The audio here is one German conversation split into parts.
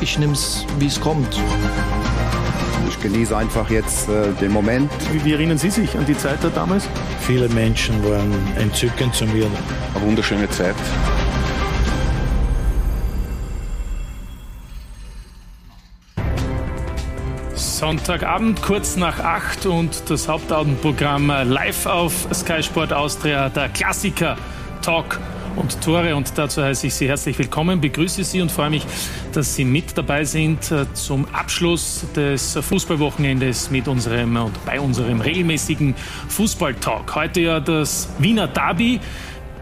Ich nehme es, wie es kommt. Ich genieße einfach jetzt äh, den Moment. Wie, wie, erinnern Sie sich an die Zeit da damals? Viele Menschen waren entzückend zu mir. Eine wunderschöne Zeit. Sonntagabend kurz nach acht und das Hauptabendprogramm live auf Sky Sport Austria, der Klassiker Talk und Tore. Und dazu heiße ich Sie herzlich willkommen, begrüße Sie und freue mich, dass Sie mit dabei sind äh, zum Abschluss des Fußballwochenendes mit unserem und bei unserem regelmäßigen Fußballtalk. Heute ja das Wiener Derby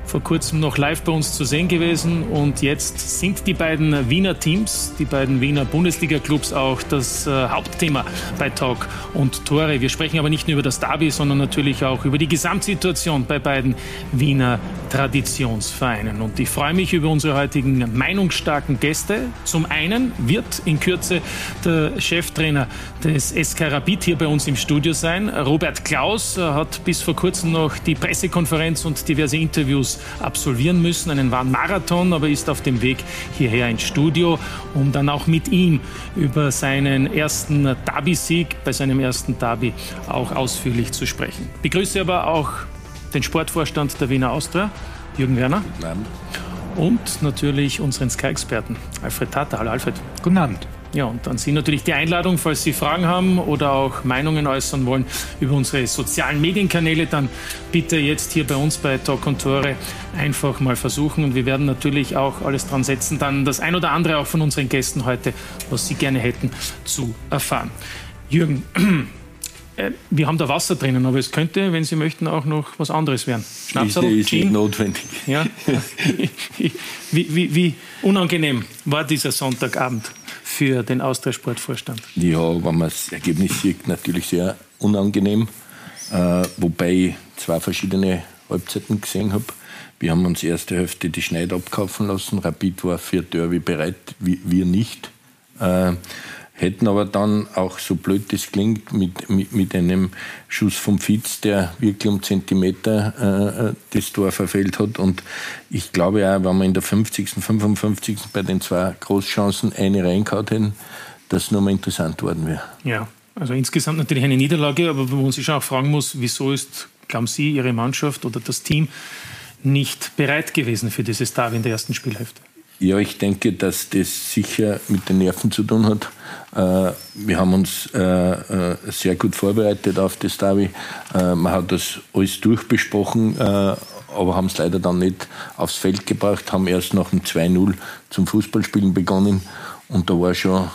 vor kurzem noch live bei uns zu sehen gewesen. Und jetzt sind die beiden Wiener Teams, die beiden Wiener Bundesliga-Clubs auch das äh, Hauptthema bei Talk und Tore. Wir sprechen aber nicht nur über das Derby, sondern natürlich auch über die Gesamtsituation bei beiden Wiener Traditionsvereinen. Und ich freue mich über unsere heutigen meinungsstarken Gäste. Zum einen wird in Kürze der Cheftrainer des SK Rapid hier bei uns im Studio sein. Robert Klaus hat bis vor kurzem noch die Pressekonferenz und diverse Interviews absolvieren müssen, einen wahren Marathon, aber ist auf dem Weg hierher ins Studio, um dann auch mit ihm über seinen ersten Derby-Sieg, bei seinem ersten Derby auch ausführlich zu sprechen. Begrüße aber auch den Sportvorstand der Wiener Austria, Jürgen Werner. Guten Abend. Und natürlich unseren Sky-Experten, Alfred Tata. Hallo Alfred. Guten Abend. Ja, und an Sie natürlich die Einladung, falls Sie Fragen haben oder auch Meinungen äußern wollen über unsere sozialen Medienkanäle, dann bitte jetzt hier bei uns bei Talk und Tore einfach mal versuchen. Und wir werden natürlich auch alles dran setzen, dann das ein oder andere auch von unseren Gästen heute, was Sie gerne hätten, zu erfahren. Jürgen, äh, wir haben da Wasser drinnen, aber es könnte, wenn Sie möchten, auch noch was anderes werden. Schnapsal, ist, ist nicht notwendig. Ja. wie, wie, wie unangenehm war dieser Sonntagabend? Für den Austria-Sportvorstand? Ja, wenn man das Ergebnis sieht, natürlich sehr unangenehm. Äh, wobei ich zwei verschiedene Halbzeiten gesehen habe. Wir haben uns erste Hälfte die Schneid abkaufen lassen. Rapid war für Derby bereit, wir nicht. Äh, hätten aber dann auch, so blöd das klingt, mit, mit, mit einem Schuss vom Fitz, der wirklich um Zentimeter äh, das Tor verfehlt hat. Und ich glaube auch, wenn wir in der 50., 55. bei den zwei Großchancen eine reingehauen hätten, dass es nochmal interessant worden wäre. Ja, also insgesamt natürlich eine Niederlage, aber wo man sich auch fragen muss, wieso ist, glauben Sie, Ihre Mannschaft oder das Team nicht bereit gewesen für dieses Derby in der ersten Spielhälfte? Ja, ich denke, dass das sicher mit den Nerven zu tun hat. Äh, wir haben uns äh, äh, sehr gut vorbereitet auf das Derby. Man hat das alles durchbesprochen, aber haben es leider dann nicht aufs Feld gebracht, haben erst nach dem 2-0 zum Fußballspielen begonnen. Und da war schon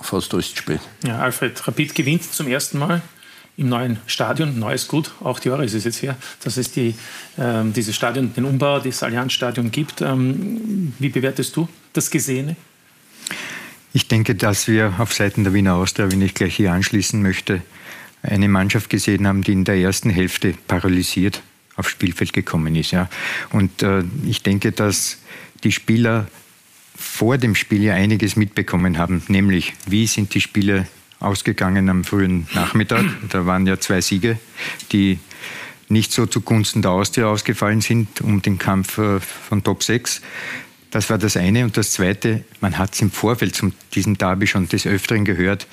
fast alles zu spät. Ja, Alfred, Rapid gewinnt zum ersten Mal im neuen Stadion. Neu ist gut, acht Jahre ist es jetzt her, dass es die, äh, dieses Stadion, den Umbau, das Allianzstadion gibt. Ähm, wie bewertest du das Gesehene? Ich denke, dass wir auf Seiten der Wiener Austria, wenn ich gleich hier anschließen möchte, eine Mannschaft gesehen haben, die in der ersten Hälfte paralysiert aufs Spielfeld gekommen ist. Ja. Und äh, ich denke, dass die Spieler vor dem Spiel ja einiges mitbekommen haben, nämlich wie sind die Spieler ausgegangen am frühen Nachmittag. Da waren ja zwei Siege, die nicht so zugunsten der Austria ausgefallen sind um den Kampf äh, von Top 6. Das war das eine. Und das zweite, man hat es im Vorfeld zu diesem Derby schon des Öfteren gehört,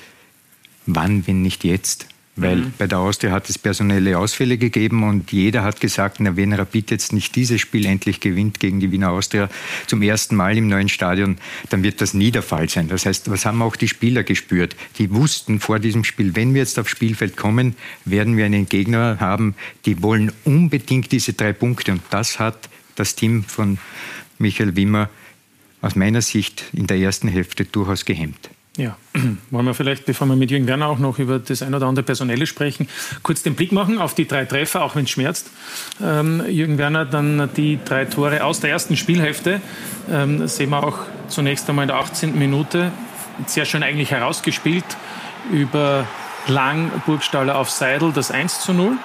wann, wenn nicht jetzt? Weil mhm. bei der Austria hat es personelle Ausfälle gegeben und jeder hat gesagt, na, wenn Rapid jetzt nicht dieses Spiel endlich gewinnt gegen die Wiener Austria zum ersten Mal im neuen Stadion, dann wird das nie der Fall sein. Das heißt, was haben auch die Spieler gespürt? Die wussten vor diesem Spiel, wenn wir jetzt aufs Spielfeld kommen, werden wir einen Gegner haben, die wollen unbedingt diese drei Punkte. Und das hat das Team von Michael Wimmer aus meiner Sicht in der ersten Hälfte durchaus gehemmt. Ja, wollen wir vielleicht, bevor wir mit Jürgen Werner auch noch über das ein oder andere Personelle sprechen, kurz den Blick machen auf die drei Treffer, auch wenn es schmerzt. Ähm, Jürgen Werner, dann die drei Tore aus der ersten Spielhälfte. Ähm, sehen wir auch zunächst einmal in der 18. Minute sehr schön eigentlich herausgespielt über Lang, Burgstaller auf Seidel, das 1 zu 0.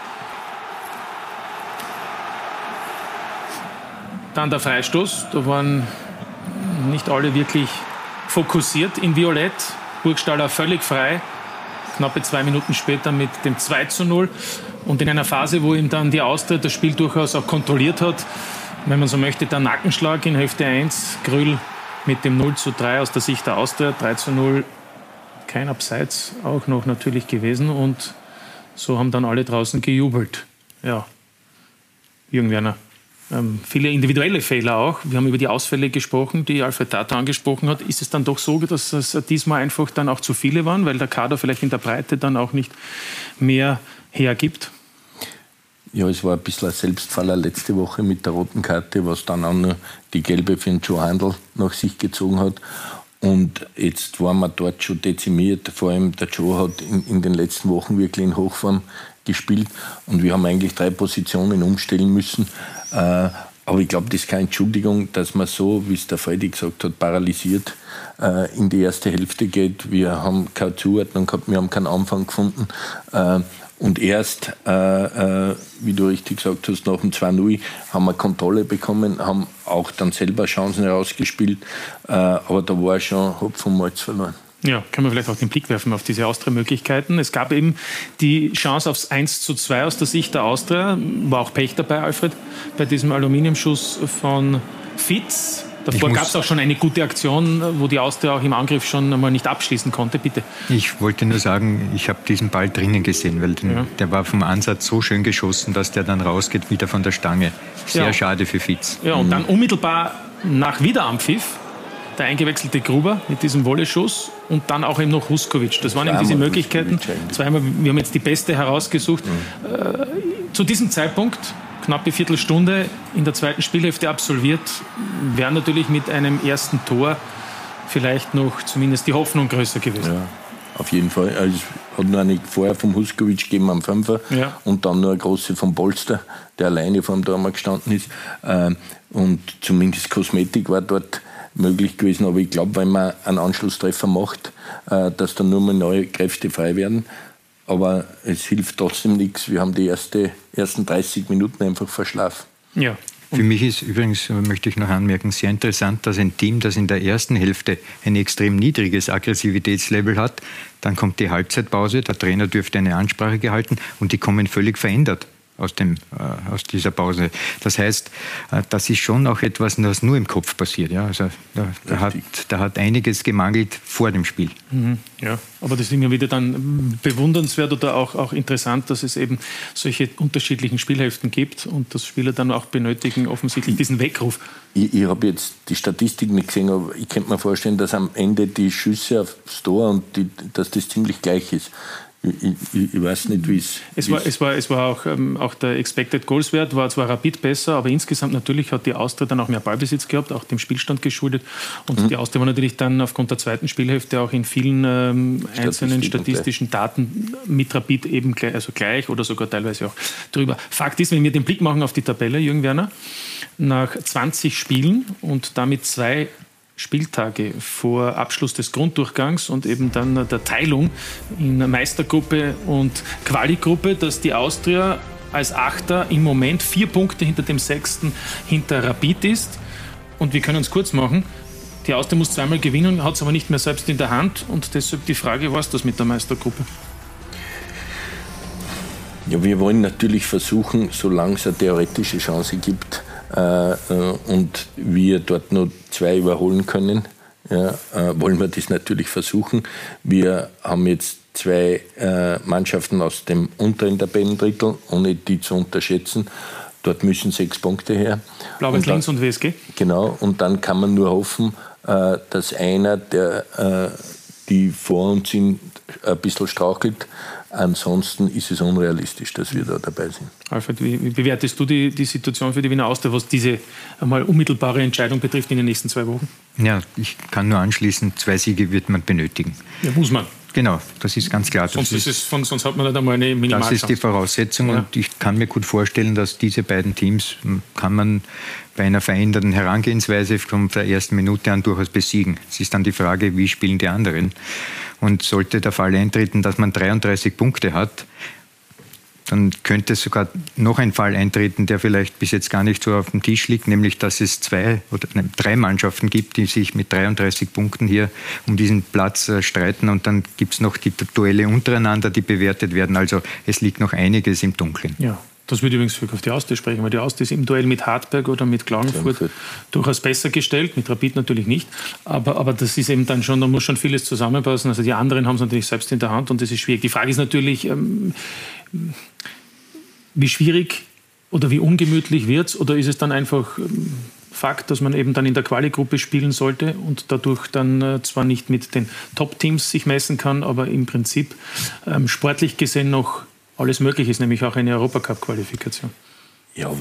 Dann der Freistoß, da waren nicht alle wirklich fokussiert in Violett. Burgstaller völlig frei, knappe zwei Minuten später mit dem 2 zu 0. Und in einer Phase, wo ihm dann die Austria das Spiel durchaus auch kontrolliert hat, wenn man so möchte, der Nackenschlag in Hälfte 1, Grüll mit dem 0 zu 3 aus der Sicht der Austria, 3 zu 0, kein Abseits auch noch natürlich gewesen und so haben dann alle draußen gejubelt. Ja, Jürgen Werner. Ähm, viele individuelle Fehler auch. Wir haben über die Ausfälle gesprochen, die Alfred Tata angesprochen hat. Ist es dann doch so, dass es diesmal einfach dann auch zu viele waren, weil der Kader vielleicht in der Breite dann auch nicht mehr hergibt? Ja, es war ein bisschen ein Selbstfaller letzte Woche mit der roten Karte, was dann auch noch die gelbe für den Joe Handel nach sich gezogen hat. Und jetzt waren wir dort schon dezimiert. Vor allem der Joe hat in, in den letzten Wochen wirklich in Hochform gespielt und wir haben eigentlich drei Positionen umstellen müssen. Äh, aber ich glaube, das ist keine Entschuldigung, dass man so, wie es der Freddy gesagt hat, paralysiert äh, in die erste Hälfte geht. Wir haben keine Zuordnung gehabt, wir haben keinen Anfang gefunden. Äh, und erst, äh, äh, wie du richtig gesagt hast, nach dem 2-0 haben wir Kontrolle bekommen, haben auch dann selber Chancen herausgespielt. Äh, aber da war schon Hopf und Malz verloren. Ja, können wir vielleicht auch den Blick werfen auf diese Austria-Möglichkeiten. Es gab eben die Chance aufs 1 zu 2 aus der Sicht der Austria. War auch Pech dabei, Alfred, bei diesem Aluminiumschuss von Fitz. Davor gab es auch schon eine gute Aktion, wo die Austria auch im Angriff schon einmal nicht abschließen konnte. Bitte. Ich wollte nur sagen, ich habe diesen Ball drinnen gesehen, weil den, ja. der war vom Ansatz so schön geschossen, dass der dann rausgeht wieder von der Stange. Sehr ja. schade für Fitz. Ja, und mhm. dann unmittelbar nach Wiederanpfiff der eingewechselte Gruber mit diesem Wolleschuss und dann auch eben noch Huskovic. Das waren eben diese Möglichkeiten. Zweimal, wir haben jetzt die beste herausgesucht. Mhm. Äh, zu diesem Zeitpunkt knappe Viertelstunde in der zweiten Spielhälfte absolviert, wäre natürlich mit einem ersten Tor vielleicht noch zumindest die Hoffnung größer gewesen. Ja, auf jeden Fall. Also, es hat nur eine vorher vom Huskovic gegeben am Fünfer ja. und dann nur eine große vom Polster, der alleine vor dem Tor gestanden ist. Ähm, und zumindest Kosmetik war dort möglich gewesen. Aber ich glaube, wenn man einen Anschlusstreffer macht, äh, dass dann nur mal neue Kräfte frei werden aber es hilft trotzdem nichts. Wir haben die erste, ersten 30 Minuten einfach verschlafen. Ja. Für mich ist übrigens, möchte ich noch anmerken, sehr interessant, dass ein Team, das in der ersten Hälfte ein extrem niedriges Aggressivitätslevel hat, dann kommt die Halbzeitpause, der Trainer dürfte eine Ansprache gehalten und die kommen völlig verändert aus, dem, äh, aus dieser Pause. Das heißt, äh, das ist schon auch etwas, was nur im Kopf passiert. Ja? Also da, da hat, da hat einiges gemangelt vor dem Spiel. Mhm, ja, aber das ist immer wieder dann bewundernswert oder auch, auch interessant, dass es eben solche unterschiedlichen Spielhälften gibt und dass Spieler dann auch benötigen offensichtlich diesen Weckruf. Ich, ich habe jetzt die Statistik nicht gesehen, aber ich könnte mir vorstellen, dass am Ende die Schüsse aufs Tor und die, dass das ziemlich gleich ist. Ich, ich, ich, weiß nicht, wie es. Es war, es war, es war auch, ähm, auch der Expected Goals Wert war zwar rapid besser, aber insgesamt natürlich hat die Austria dann auch mehr Ballbesitz gehabt, auch dem Spielstand geschuldet. Und mhm. die Austria war natürlich dann aufgrund der zweiten Spielhälfte auch in vielen ähm, einzelnen statistischen Daten mit Rapid eben gleich, also gleich oder sogar teilweise auch drüber. Fakt ist, wenn wir den Blick machen auf die Tabelle, Jürgen Werner, nach 20 Spielen und damit zwei Spieltage vor Abschluss des Grunddurchgangs und eben dann der Teilung in Meistergruppe und Quali-Gruppe, dass die Austria als Achter im Moment vier Punkte hinter dem Sechsten hinter Rapid ist. Und wir können es kurz machen. Die Austria muss zweimal gewinnen, hat es aber nicht mehr selbst in der Hand. Und deshalb die Frage, was das mit der Meistergruppe? Ja, wir wollen natürlich versuchen, solange es eine theoretische Chance gibt, und wir dort nur zwei überholen können, ja, äh, wollen wir das natürlich versuchen. Wir haben jetzt zwei Mannschaften aus dem unteren Tabellendrittel, ohne die zu unterschätzen. Dort müssen sechs Punkte her. Blau-Weiß links und WSG? Genau, und dann kann man nur hoffen, dass einer, der die vor uns sind, ein bisschen strauchelt, Ansonsten ist es unrealistisch, dass wir da dabei sind. Alfred, wie, bewertest du die, die Situation für die Wiener Austria, was diese einmal unmittelbare Entscheidung betrifft in den nächsten zwei Wochen? Ja, ich kann nur anschließen, zwei Siege wird man benötigen. Ja, muss man. Genau, das ist ganz klar. Sonst, ist, ist von, sonst hat man nicht einmal eine Minimalchance. Das ist die Voraussetzung ja. und ich kann mir gut vorstellen, dass diese beiden Teams hm, kann man bei einer veränderten Herangehensweise von der ersten Minute an durchaus besiegen. Es ist dann die Frage, wie spielen die anderen? Und sollte der Fall eintreten, dass man 33 Punkte hat, dann könnte sogar noch ein Fall eintreten, der vielleicht bis jetzt gar nicht so auf dem Tisch liegt, nämlich dass es zwei oder nein, drei Mannschaften gibt, die sich mit 33 Punkten hier um diesen Platz äh, streiten und dann gibt es noch die Duelle untereinander, die bewertet werden. Also es liegt noch einiges im Dunkeln. Ja. Das würde übrigens auf die Austria sprechen, weil die Austria ist im Duell mit Hartberg oder mit Klagenfurt, Klagenfurt. durchaus besser gestellt, mit Rapid natürlich nicht. Aber, aber das ist eben dann schon, da muss schon vieles zusammenpassen. Also die anderen haben es natürlich selbst in der Hand und das ist schwierig. Die Frage ist natürlich, ähm, wie schwierig oder wie ungemütlich wird es? Oder ist es dann einfach ähm, Fakt, dass man eben dann in der Quali-Gruppe spielen sollte und dadurch dann äh, zwar nicht mit den Top-Teams sich messen kann, aber im Prinzip ähm, sportlich gesehen noch alles möglich ist, nämlich auch eine Europacup-Qualifikation? Ja,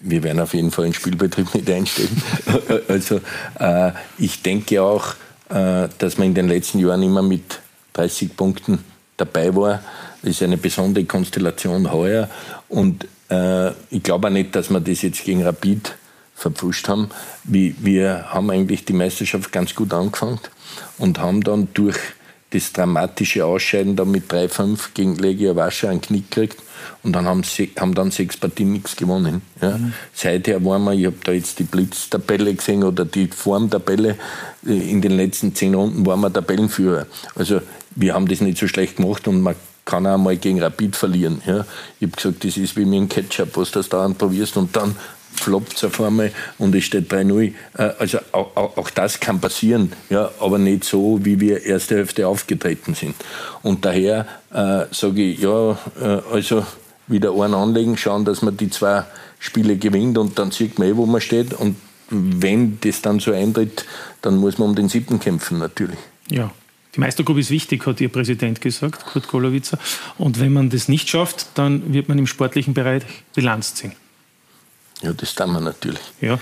wir werden auf jeden Fall den Spielbetrieb nicht einstellen. also äh, ich denke auch, äh, dass man in den letzten Jahren immer mit 30 Punkten dabei war. Das ist eine besondere Konstellation heuer. Und äh, ich glaube auch nicht, dass wir das jetzt gegen Rapid verpfuscht haben. Wir, wir haben eigentlich die Meisterschaft ganz gut angefangen und haben dann durch das dramatische Ausscheiden da mit 3-5 gegen Legia Warschau einen Knick gekriegt und dann haben, sie, haben dann sechs Partien nichts gewonnen. Ja. Mhm. Seither waren wir, ich habe da jetzt die Blitztabelle gesehen oder die Formtabelle, in den letzten zehn Runden waren wir Tabellenführer. Also wir haben das nicht so schlecht gemacht und man kann auch mal gegen Rapid verlieren. Ja. Ich habe gesagt, das ist wie mit dem Ketchup, was du das dauernd probierst und dann floppt es auf einmal und es steht 3-0. Äh, also auch, auch, auch, das kann passieren, ja, aber nicht so, wie wir erste Hälfte aufgetreten sind. Und daher äh, sage ich, ja, äh, also wieder einen anlegen, schauen, dass man die zwei Spiele gewinnt und dann sieht man eh, wo man steht. Und wenn das dann so eintritt, dann muss man um den siebten kämpfen natürlich. Ja, die Meistergruppe ist wichtig, hat Ihr Präsident gesagt, Kurt Golowitzer. Und wenn man das nicht schafft, dann wird man im sportlichen Bereich Bilanz ziehen. Ja, das tun wir natürlich. Ja,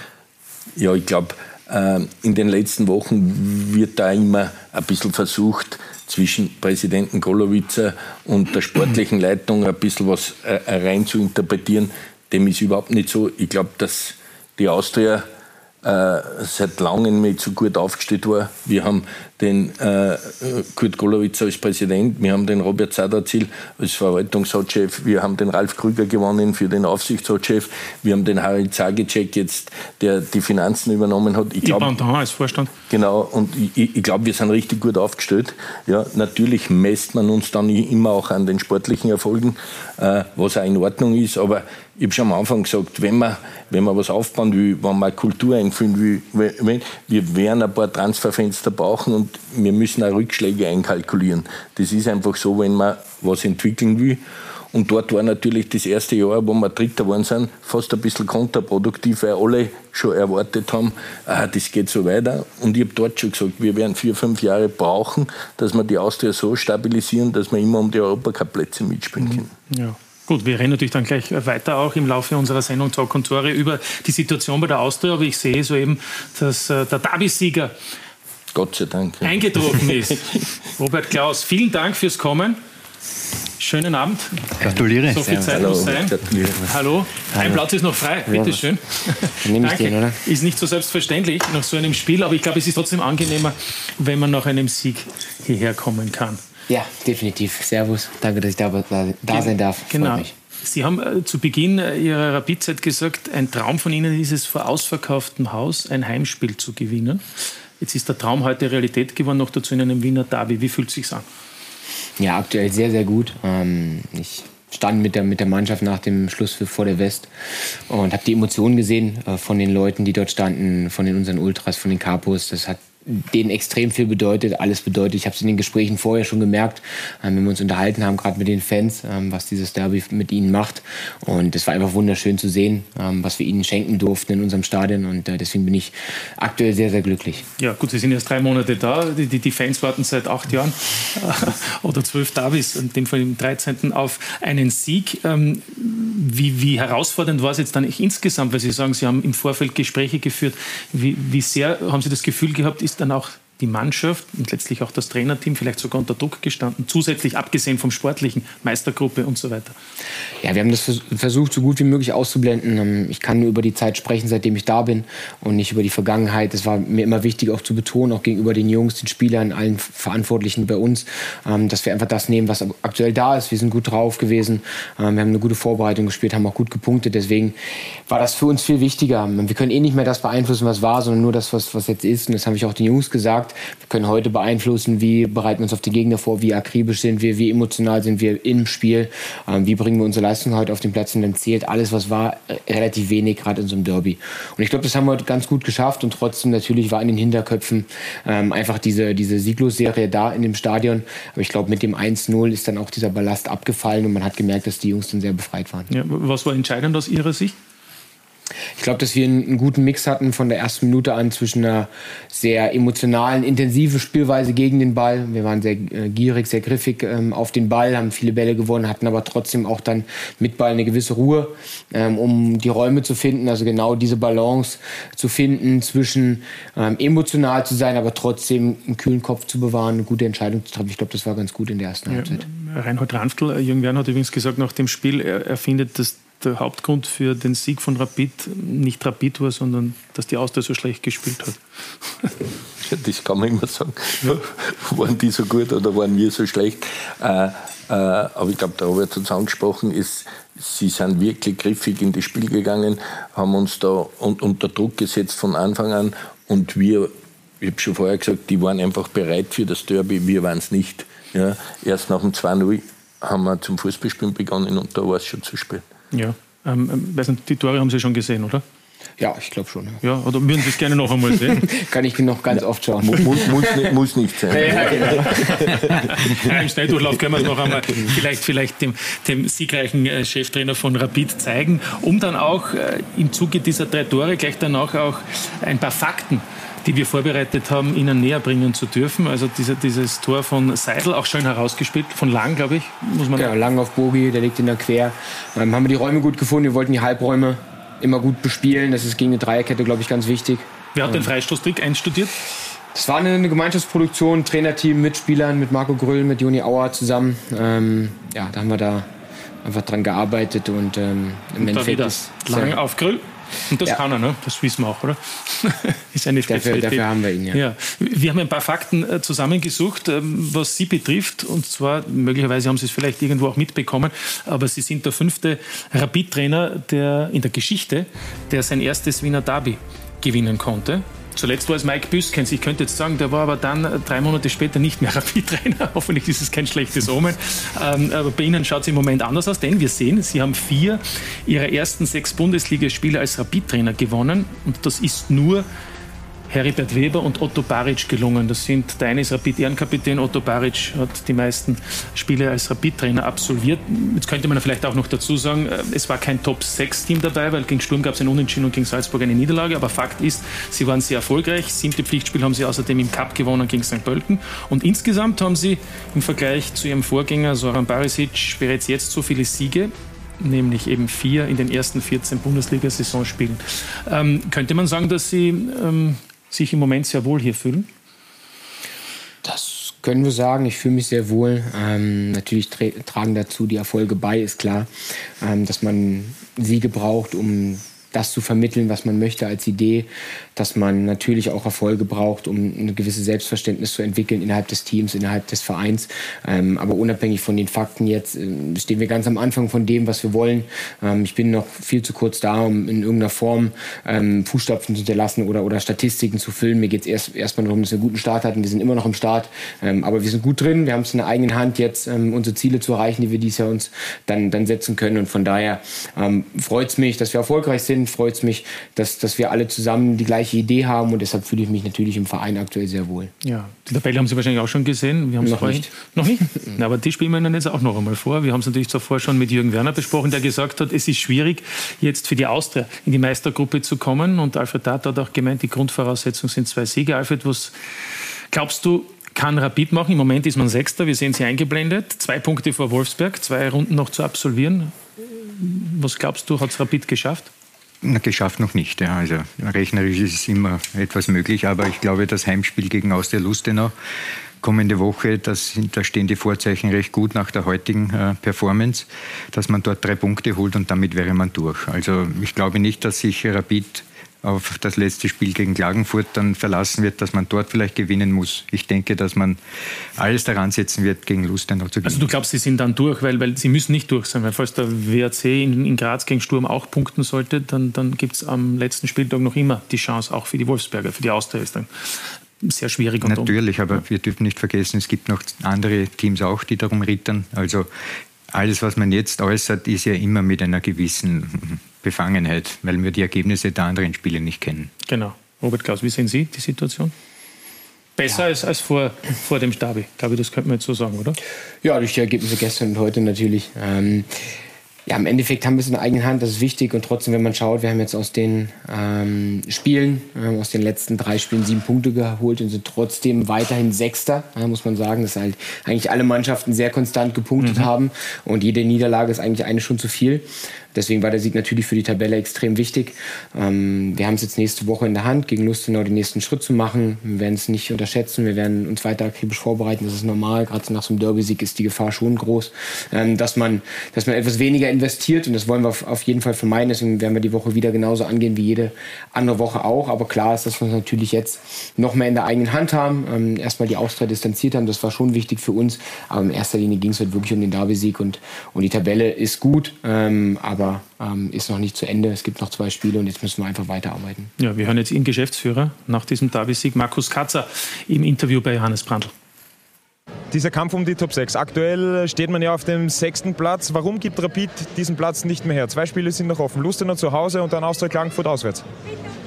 ja ich glaube, äh, in den letzten Wochen wird da immer ein bisschen versucht, zwischen Präsidenten Golowitzer und der sportlichen Leitung ein bisschen was äh, rein zu interpretieren. Dem ist überhaupt nicht so. Ich glaube, dass die Austria äh, seit langem nicht so gut aufgestellt war. Wir haben den äh, Kurt Golowitz als Präsident, wir haben den Robert Sadazil als Verwaltungsratschef, wir haben den Ralf Krüger gewonnen für den Aufsichtsratschef, wir haben den Harald Zagicek jetzt, der die Finanzen übernommen hat. Ich glaube, als Vorstand. Genau, und ich, ich glaube, wir sind richtig gut aufgestellt. Ja, natürlich messt man uns dann immer auch an den sportlichen Erfolgen, äh, was auch in Ordnung ist, aber ich habe schon am Anfang gesagt, wenn man, wenn man was aufbauen will, wenn man Kultur einführen will, wenn, wir werden ein paar Transferfenster brauchen und wir müssen auch Rückschläge einkalkulieren. Das ist einfach so, wenn man was entwickeln will. Und dort war natürlich das erste Jahr, wo wir Dritter geworden sind, fast ein bisschen kontraproduktiv, weil alle schon erwartet haben, ah, das geht so weiter. Und ich habe dort schon gesagt, wir werden vier, fünf Jahre brauchen, dass wir die Austria so stabilisieren, dass wir immer um die Europacup-Plätze mitspielen mhm. können. Ja. Gut, wir reden natürlich dann gleich weiter auch im Laufe unserer Sendung Talk und Tore über die Situation bei der Austria, aber ich sehe soeben, dass äh, der Derby-Sieger Gott sei Dank eingetroffen ist. Robert Klaus, vielen Dank fürs Kommen. Schönen Abend. Gratuliere. So viel Zeit Hallo. muss sein. Hallo. Ein Platz ist noch frei. Bitte schön. Nehme ich den, oder? Ist nicht so selbstverständlich nach so einem Spiel, aber ich glaube, es ist trotzdem angenehmer, wenn man nach einem Sieg hierher kommen kann. Ja, definitiv. Servus. Danke, dass ich da, da, da sein darf. Genau. Sie haben äh, zu Beginn äh, Ihrer Rapidzeit gesagt, ein Traum von Ihnen ist es, vor ausverkauftem Haus ein Heimspiel zu gewinnen. Jetzt ist der Traum heute Realität geworden, noch dazu in einem Wiener Derby. Wie fühlt es sich an? Ja, aktuell sehr, sehr gut. Ähm, ich stand mit der, mit der Mannschaft nach dem Schluss für vor der West und habe die Emotionen gesehen äh, von den Leuten, die dort standen, von den unseren Ultras, von den Capos. Das hat denen extrem viel bedeutet, alles bedeutet. Ich habe es in den Gesprächen vorher schon gemerkt, ähm, wenn wir uns unterhalten haben, gerade mit den Fans, ähm, was dieses Derby mit ihnen macht. Und es war einfach wunderschön zu sehen, ähm, was wir ihnen schenken durften in unserem Stadion. Und äh, deswegen bin ich aktuell sehr, sehr glücklich. Ja, gut, Sie sind erst drei Monate da. Die, die, die Fans warten seit acht Jahren oder zwölf Derbys, in dem Fall im 13. auf einen Sieg. Wie, wie herausfordernd war es jetzt dann insgesamt, weil Sie sagen, Sie haben im Vorfeld Gespräche geführt. Wie, wie sehr haben Sie das Gefühl gehabt, ist dann auch die Mannschaft und letztlich auch das Trainerteam vielleicht sogar unter Druck gestanden, zusätzlich abgesehen vom sportlichen, Meistergruppe und so weiter? Ja, wir haben das versucht, so gut wie möglich auszublenden. Ähm, ich kann nur über die Zeit sprechen, seitdem ich da bin und nicht über die Vergangenheit. Es war mir immer wichtig, auch zu betonen, auch gegenüber den Jungs, den Spielern, allen Verantwortlichen bei uns, ähm, dass wir einfach das nehmen, was aktuell da ist. Wir sind gut drauf gewesen. Ähm, wir haben eine gute Vorbereitung gespielt, haben auch gut gepunktet. Deswegen war das für uns viel wichtiger. Wir können eh nicht mehr das beeinflussen, was war, sondern nur das, was, was jetzt ist. Und das habe ich auch den Jungs gesagt. Wir können heute beeinflussen, wie bereiten wir uns auf die Gegner vor, wie akribisch sind wir, wie emotional sind wir im Spiel, ähm, wie bringen wir unsere Leistung heute auf den Platz. Und dann zählt alles, was war, äh, relativ wenig, gerade in so einem Derby. Und ich glaube, das haben wir ganz gut geschafft. Und trotzdem natürlich war in den Hinterköpfen ähm, einfach diese, diese Sieglosserie da in dem Stadion. Aber ich glaube, mit dem 1-0 ist dann auch dieser Ballast abgefallen und man hat gemerkt, dass die Jungs dann sehr befreit waren. Ja, was war entscheidend aus Ihrer Sicht? Ich glaube, dass wir einen, guten Mix hatten von der ersten Minute an zwischen einer sehr emotionalen, intensiven Spielweise gegen den Ball. Wir waren sehr äh, gierig, sehr griffig ähm, auf den Ball, haben viele Bälle gewonnen, hatten aber trotzdem auch dann mit Ball eine gewisse Ruhe, ähm, um die Räume zu finden. Also genau diese Balance zu finden zwischen ähm, emotional zu sein, aber trotzdem einen kühlen Kopf zu bewahren, eine gute Entscheidung zu treffen. Ich glaube, das war ganz gut in der ersten Halbzeit. Ja, Reinhold Ranftl, äh, Jürgen Werner hat übrigens gesagt nach dem Spiel, er, er findet, dass der Hauptgrund für den Sieg von Rapid nicht Rapid war, sondern dass die Austria so schlecht gespielt hat. Ja, das kann man immer sagen. Ja. Waren die so gut oder waren wir so schlecht? Äh, äh, aber ich glaube, da habe ich jetzt angesprochen, ist, sie sind wirklich griffig in das Spiel gegangen, haben uns da un unter Druck gesetzt von Anfang an und wir, ich habe schon vorher gesagt, die waren einfach bereit für das Derby, wir waren es nicht. Ja, erst nach dem 2-0 haben wir zum Fußballspielen begonnen und da war es schon zu spät. Ja. Ähm, ähm, weiß nicht, die Tore haben Sie schon gesehen, oder? Ja, ich glaube schon. Ja. ja, oder würden Sie es gerne noch einmal sehen? Kann ich noch ganz oft schauen. Muss, muss, nicht, muss nicht sein. Ja, genau. Im Schnelldurchlauf können wir es noch einmal vielleicht, vielleicht dem, dem siegreichen äh, Cheftrainer von Rapid zeigen, um dann auch äh, im Zuge dieser drei Tore gleich danach auch ein paar Fakten die wir vorbereitet haben, Ihnen näher bringen zu dürfen. Also diese, dieses Tor von Seidel, auch schön herausgespielt, von Lang, glaube ich, muss man. Genau, Lang auf Bogi, der liegt in der Quer. Ähm, haben wir die Räume gut gefunden, wir wollten die Halbräume immer gut bespielen. Das ist gegen eine Dreierkette, glaube ich, ganz wichtig. Wer hat den ähm, Freistoßtrick einstudiert? Das war eine, Gemeinschaftsproduktion, Trainerteam mit Spielern, mit Marco Grüll, mit Joni Auer zusammen. Ähm, ja, da haben wir da einfach dran gearbeitet und ähm, im und Endeffekt ist lang auf Grüll. Und das ja. kann er, ne? das wissen wir auch, oder? ist eine. Dafür, dafür haben wir ihn, ja. ja. Wir haben ein paar Fakten äh, zusammengesucht, ähm, was Sie betrifft. Und zwar, möglicherweise haben Sie es vielleicht irgendwo auch mitbekommen, aber Sie sind der fünfte Rapid-Trainer in der Geschichte, der sein erstes Wiener Derby gewinnen konnte. Zuletzt war es Mike Büskens. Ich könnte jetzt sagen, der war aber dann äh, drei Monate später nicht mehr Rapid-Trainer. Hoffentlich ist es kein schlechtes Omen. Ähm, aber bei Ihnen schaut es im Moment anders aus, denn wir sehen, Sie haben vier Ihrer ersten sechs Bundesligaspiele als Rapid-Trainer gewonnen. Und das ist nur Heribert Weber und Otto Baric gelungen. Das sind, der eine ist Rapid-Ehrenkapitän, Otto Baric hat die meisten Spiele als Rapid-Trainer absolviert. Jetzt könnte man vielleicht auch noch dazu sagen, äh, es war kein Top-6-Team dabei, weil gegen Sturm gab es ein Unentschieden und gegen Salzburg eine Niederlage. Aber Fakt ist, sie waren sehr erfolgreich. Siebte Pflichtspiel haben sie außerdem im Cup gewonnen gegen St. Pölten. Und insgesamt haben sie im Vergleich zu ihrem Vorgänger Soran Barisic bereits jetzt so viele Siege nämlich eben vier in den ersten 14 Bundesliga-Saisonspielen. Ähm, könnte man sagen, dass Sie ähm, sich im Moment sehr wohl hier fühlen? Das können wir sagen. Ich fühle mich sehr wohl. Ähm, natürlich tragen dazu die Erfolge bei, ist klar, ähm, dass man Siege braucht, um das zu vermitteln, was man möchte als Idee, dass man natürlich auch Erfolge braucht, um ein gewisses Selbstverständnis zu entwickeln innerhalb des Teams, innerhalb des Vereins. Ähm, aber unabhängig von den Fakten jetzt äh, stehen wir ganz am Anfang von dem, was wir wollen. Ähm, ich bin noch viel zu kurz da, um in irgendeiner Form ähm, Fußstapfen zu hinterlassen oder, oder Statistiken zu füllen. Mir geht es erst erstmal darum, dass wir einen guten Start hatten. Wir sind immer noch im Start, ähm, aber wir sind gut drin. Wir haben es in der eigenen Hand, jetzt ähm, unsere Ziele zu erreichen, die wir dieses Jahr uns dann, dann setzen können. Und von daher ähm, freut es mich, dass wir erfolgreich sind freut es mich, dass, dass wir alle zusammen die gleiche Idee haben und deshalb fühle ich mich natürlich im Verein aktuell sehr wohl. Ja, die Tabelle haben Sie wahrscheinlich auch schon gesehen. Wir noch, vorhin, nicht. noch nicht. Na, aber die spielen wir Ihnen jetzt auch noch einmal vor. Wir haben es natürlich zuvor schon mit Jürgen Werner besprochen, der gesagt hat, es ist schwierig, jetzt für die Austria in die Meistergruppe zu kommen. Und Alfred Tat hat auch gemeint, die Grundvoraussetzung sind zwei Siege. Alfred, was glaubst du, kann Rapid machen. Im Moment ist man Sechster, wir sehen sie eingeblendet. Zwei Punkte vor Wolfsberg, zwei Runden noch zu absolvieren. Was glaubst du, hat es Rapid geschafft? Geschafft noch nicht. Ja. Also rechnerisch ist es immer etwas möglich, aber ich glaube, das Heimspiel gegen Austria Lustenau kommende Woche, das, da stehen die Vorzeichen recht gut nach der heutigen äh, Performance, dass man dort drei Punkte holt und damit wäre man durch. Also ich glaube nicht, dass sich Rapid auf das letzte Spiel gegen Klagenfurt dann verlassen wird, dass man dort vielleicht gewinnen muss. Ich denke, dass man alles daran setzen wird, gegen Lustenau zu gewinnen. Also du glaubst, sie sind dann durch, weil, weil sie müssen nicht durch sein, weil falls der WRC in, in Graz gegen Sturm auch punkten sollte, dann, dann gibt es am letzten Spieltag noch immer die Chance, auch für die Wolfsberger, für die Austria ist dann sehr schwierig. Und Natürlich, aber wir dürfen nicht vergessen, es gibt noch andere Teams auch, die darum rittern. Also alles, was man jetzt äußert, ist ja immer mit einer gewissen Befangenheit, weil wir die Ergebnisse der anderen Spiele nicht kennen. Genau. Robert Klaus, wie sehen Sie die Situation? Besser ja. als, als vor, vor dem Stabi, glaube ich, das könnte man jetzt so sagen, oder? Ja, durch die Ergebnisse gestern und heute natürlich. Ähm, ja, im Endeffekt haben wir es in der eigenen Hand, das ist wichtig. Und trotzdem, wenn man schaut, wir haben jetzt aus den ähm, Spielen, äh, aus den letzten drei Spielen sieben Punkte geholt und sind trotzdem weiterhin Sechster, äh, muss man sagen, dass halt eigentlich alle Mannschaften sehr konstant gepunktet mhm. haben. Und jede Niederlage ist eigentlich eine schon zu viel. Deswegen war der Sieg natürlich für die Tabelle extrem wichtig. Ähm, wir haben es jetzt nächste Woche in der Hand, gegen Lustenau den nächsten Schritt zu machen. Wir werden es nicht unterschätzen. Wir werden uns weiter akribisch vorbereiten. Das ist normal. Gerade nach so einem Derby-Sieg ist die Gefahr schon groß, ähm, dass, man, dass man etwas weniger investiert. Und das wollen wir auf jeden Fall vermeiden. Deswegen werden wir die Woche wieder genauso angehen wie jede andere Woche auch. Aber klar ist, dass wir es natürlich jetzt noch mehr in der eigenen Hand haben. Ähm, erstmal die Austria distanziert haben. Das war schon wichtig für uns. Aber in erster Linie ging es halt wirklich um den Derby-Sieg. Und, und die Tabelle ist gut. Ähm, aber aber ähm, ist noch nicht zu Ende. Es gibt noch zwei Spiele und jetzt müssen wir einfach weiterarbeiten. Ja, wir hören jetzt Ihren Geschäftsführer nach diesem Derby-Sieg, Markus Katzer, im Interview bei Johannes Brandl. Dieser Kampf um die Top 6. Aktuell steht man ja auf dem sechsten Platz. Warum gibt Rapid diesen Platz nicht mehr her? Zwei Spiele sind noch offen. Lustenau zu Hause und dann Austria Klagenfurt auswärts.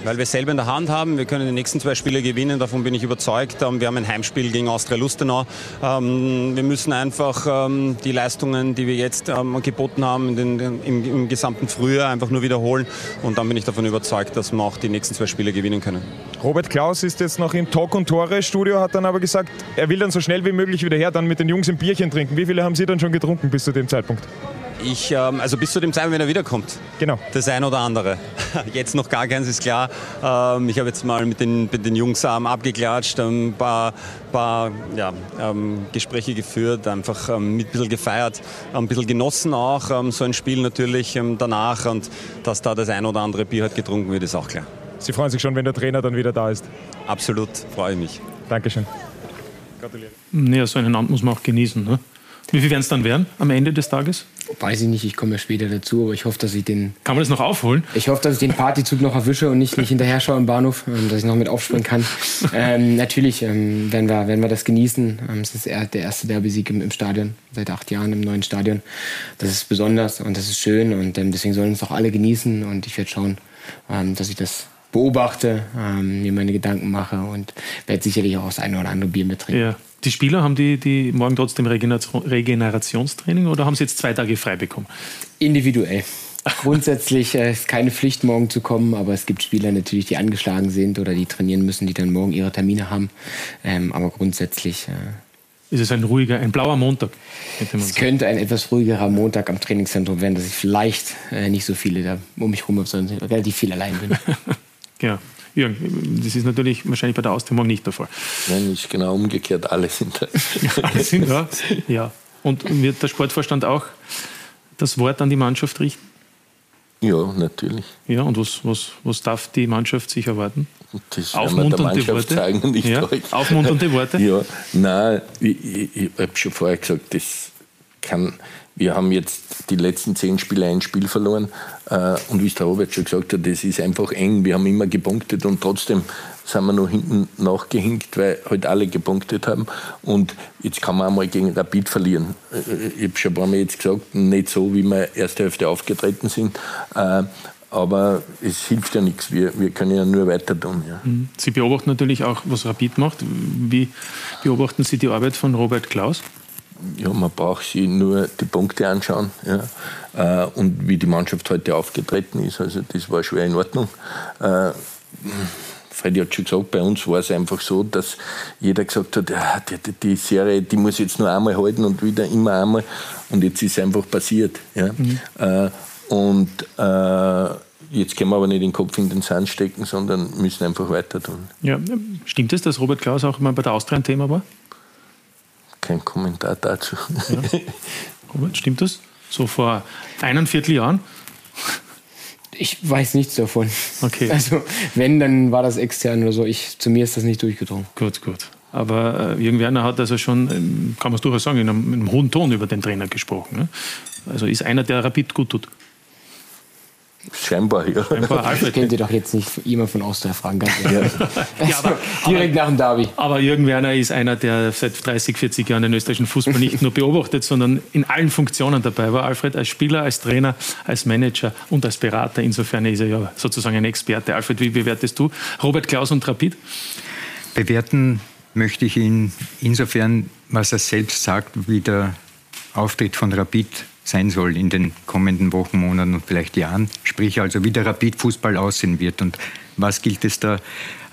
Weil wir selber in der Hand haben. Wir können die nächsten zwei Spiele gewinnen. Davon bin ich überzeugt. Ähm, wir haben ein Heimspiel gegen Austria Lustenau. Ähm, wir müssen einfach ähm, die Leistungen, die wir jetzt geboten haben im, im gesamten Frühjahr, einfach nur wiederholen. Und dann bin ich davon überzeugt, dass wir auch die nächsten zwei Spiele gewinnen können. Robert Klaus ist jetzt noch im Talk- und Tore-Studio, hat dann aber gesagt, er will dann so schnell wie möglich wieder her, dann mit den Jungs ein Bierchen trinken. Wie viele haben Sie dann schon getrunken bis zu dem Zeitpunkt? Ich, ähm, also bis zu dem Zeitpunkt, wenn er wiederkommt. Genau. Das ein oder andere. Jetzt noch gar keins, ist klar. Ähm, ich habe jetzt mal mit den, mit den Jungs ähm, abgeklatscht, ein paar, paar ja, ähm, Gespräche geführt, einfach ähm, mit ein bisschen gefeiert, ein bisschen genossen auch, ähm, so ein Spiel natürlich danach und dass da das ein oder andere Bier halt getrunken wird, ist auch klar. Sie freuen sich schon, wenn der Trainer dann wieder da ist? Absolut, freue ich mich. Dankeschön. Gratuliere. Naja, so einen Abend muss man auch genießen. Ne? Wie viel werden es dann werden am Ende des Tages? Weiß ich nicht, ich komme ja später dazu, aber ich hoffe, dass ich den. Kann man das noch aufholen? Ich hoffe, dass ich den Partyzug noch erwische und nicht, nicht hinterher schaue im Bahnhof, ähm, dass ich noch mit aufspringen kann. ähm, natürlich ähm, werden, wir, werden wir das genießen. Ähm, es ist der erste Derby-Sieg im, im, Stadion, seit acht Jahren im neuen Stadion. Das ist besonders und das ist schön und ähm, deswegen sollen es auch alle genießen und ich werde schauen, ähm, dass ich das beobachte, mir meine Gedanken mache und werde sicherlich auch das eine oder andere Bier mittrinken. Ja. Die Spieler, haben die, die morgen trotzdem Regenerationstraining oder haben sie jetzt zwei Tage frei bekommen? Individuell. Grundsätzlich äh, ist keine Pflicht, morgen zu kommen, aber es gibt Spieler natürlich, die angeschlagen sind oder die trainieren müssen, die dann morgen ihre Termine haben. Ähm, aber grundsätzlich. Äh, ist es ein ruhiger, ein blauer Montag? Es könnte ein etwas ruhigerer Montag am Trainingszentrum werden, dass ich vielleicht äh, nicht so viele da um mich herum habe, sondern relativ viel allein bin. ja. Jürgen, das ist natürlich wahrscheinlich bei der Austria nicht der Fall. Nein, ist genau umgekehrt. Alle sind da. alle sind da, ja. Und wird der Sportvorstand auch das Wort an die Mannschaft richten? Ja, natürlich. Ja, und was, was, was darf die Mannschaft sich erwarten? Das Aufmunternde Worte. Zeigen, nicht ja, Aufmunternde Worte? Ja, nein, ich, ich, ich habe schon vorher gesagt, das kann wir haben jetzt die letzten zehn Spiele ein Spiel verloren. Äh, und wie es der Robert schon gesagt hat, das ist einfach eng. Wir haben immer gepunktet und trotzdem sind wir noch hinten nachgehinkt, weil halt alle gepunktet haben. Und jetzt kann man einmal gegen Rapid verlieren. Äh, ich habe schon ein paar Mal jetzt gesagt, nicht so, wie wir erste Hälfte aufgetreten sind. Äh, aber es hilft ja nichts. Wir, wir können ja nur weiter tun. Ja. Mhm. Sie beobachten natürlich auch, was Rapid macht. Wie beobachten Sie die Arbeit von Robert Klaus? Ja, man braucht sich nur die Punkte anschauen ja, äh, und wie die Mannschaft heute aufgetreten ist. Also das war schwer in Ordnung. Äh, Freddy hat schon gesagt, bei uns war es einfach so, dass jeder gesagt hat, ja, die, die, Serie, die muss jetzt nur einmal halten und wieder immer einmal. Und jetzt ist es einfach passiert. Ja. Mhm. Äh, und äh, jetzt können wir aber nicht den Kopf in den Sand stecken, sondern müssen einfach weiter tun. Ja, stimmt es, dass Robert Klaus auch immer bei der Austria ein Thema war? Kein Kommentar dazu. Ja. Robert, stimmt das? So vor einem Vierteljahren? Ich weiß nichts davon. Okay. Also, wenn, dann war das extern oder so. Ich, zu mir ist das nicht durchgedrungen. Gut, gut. Aber äh, Jürgen Werner hat also schon, ähm, kann man es durchaus sagen, in einem, in einem, hohen Ton über den Trainer gesprochen. Ne? Also ist einer, der Rapid gut tut. Scheinbar, ja. Scheinbar, Alfred. Könnt ihr doch jetzt nicht jemand von Austria fragen, ganz ehrlich. ja, aber, direkt nach dem Derby. Aber Jürgen Werner ist einer, der seit 30, 40 Jahren den österreichischen Fußball nicht nur beobachtet, sondern in allen Funktionen dabei war. Alfred als Spieler, als Trainer, als Manager und als Berater. Insofern ist er ja sozusagen ein Experte. Alfred, wie bewertest du Robert Klaus und Rapid? Bewerten möchte ich ihn insofern, was er selbst sagt, wie der Auftritt von Rapid sein soll in den kommenden Wochen, Monaten und vielleicht Jahren. Sprich also, wie der Rapid-Fußball aussehen wird. Und was gilt es da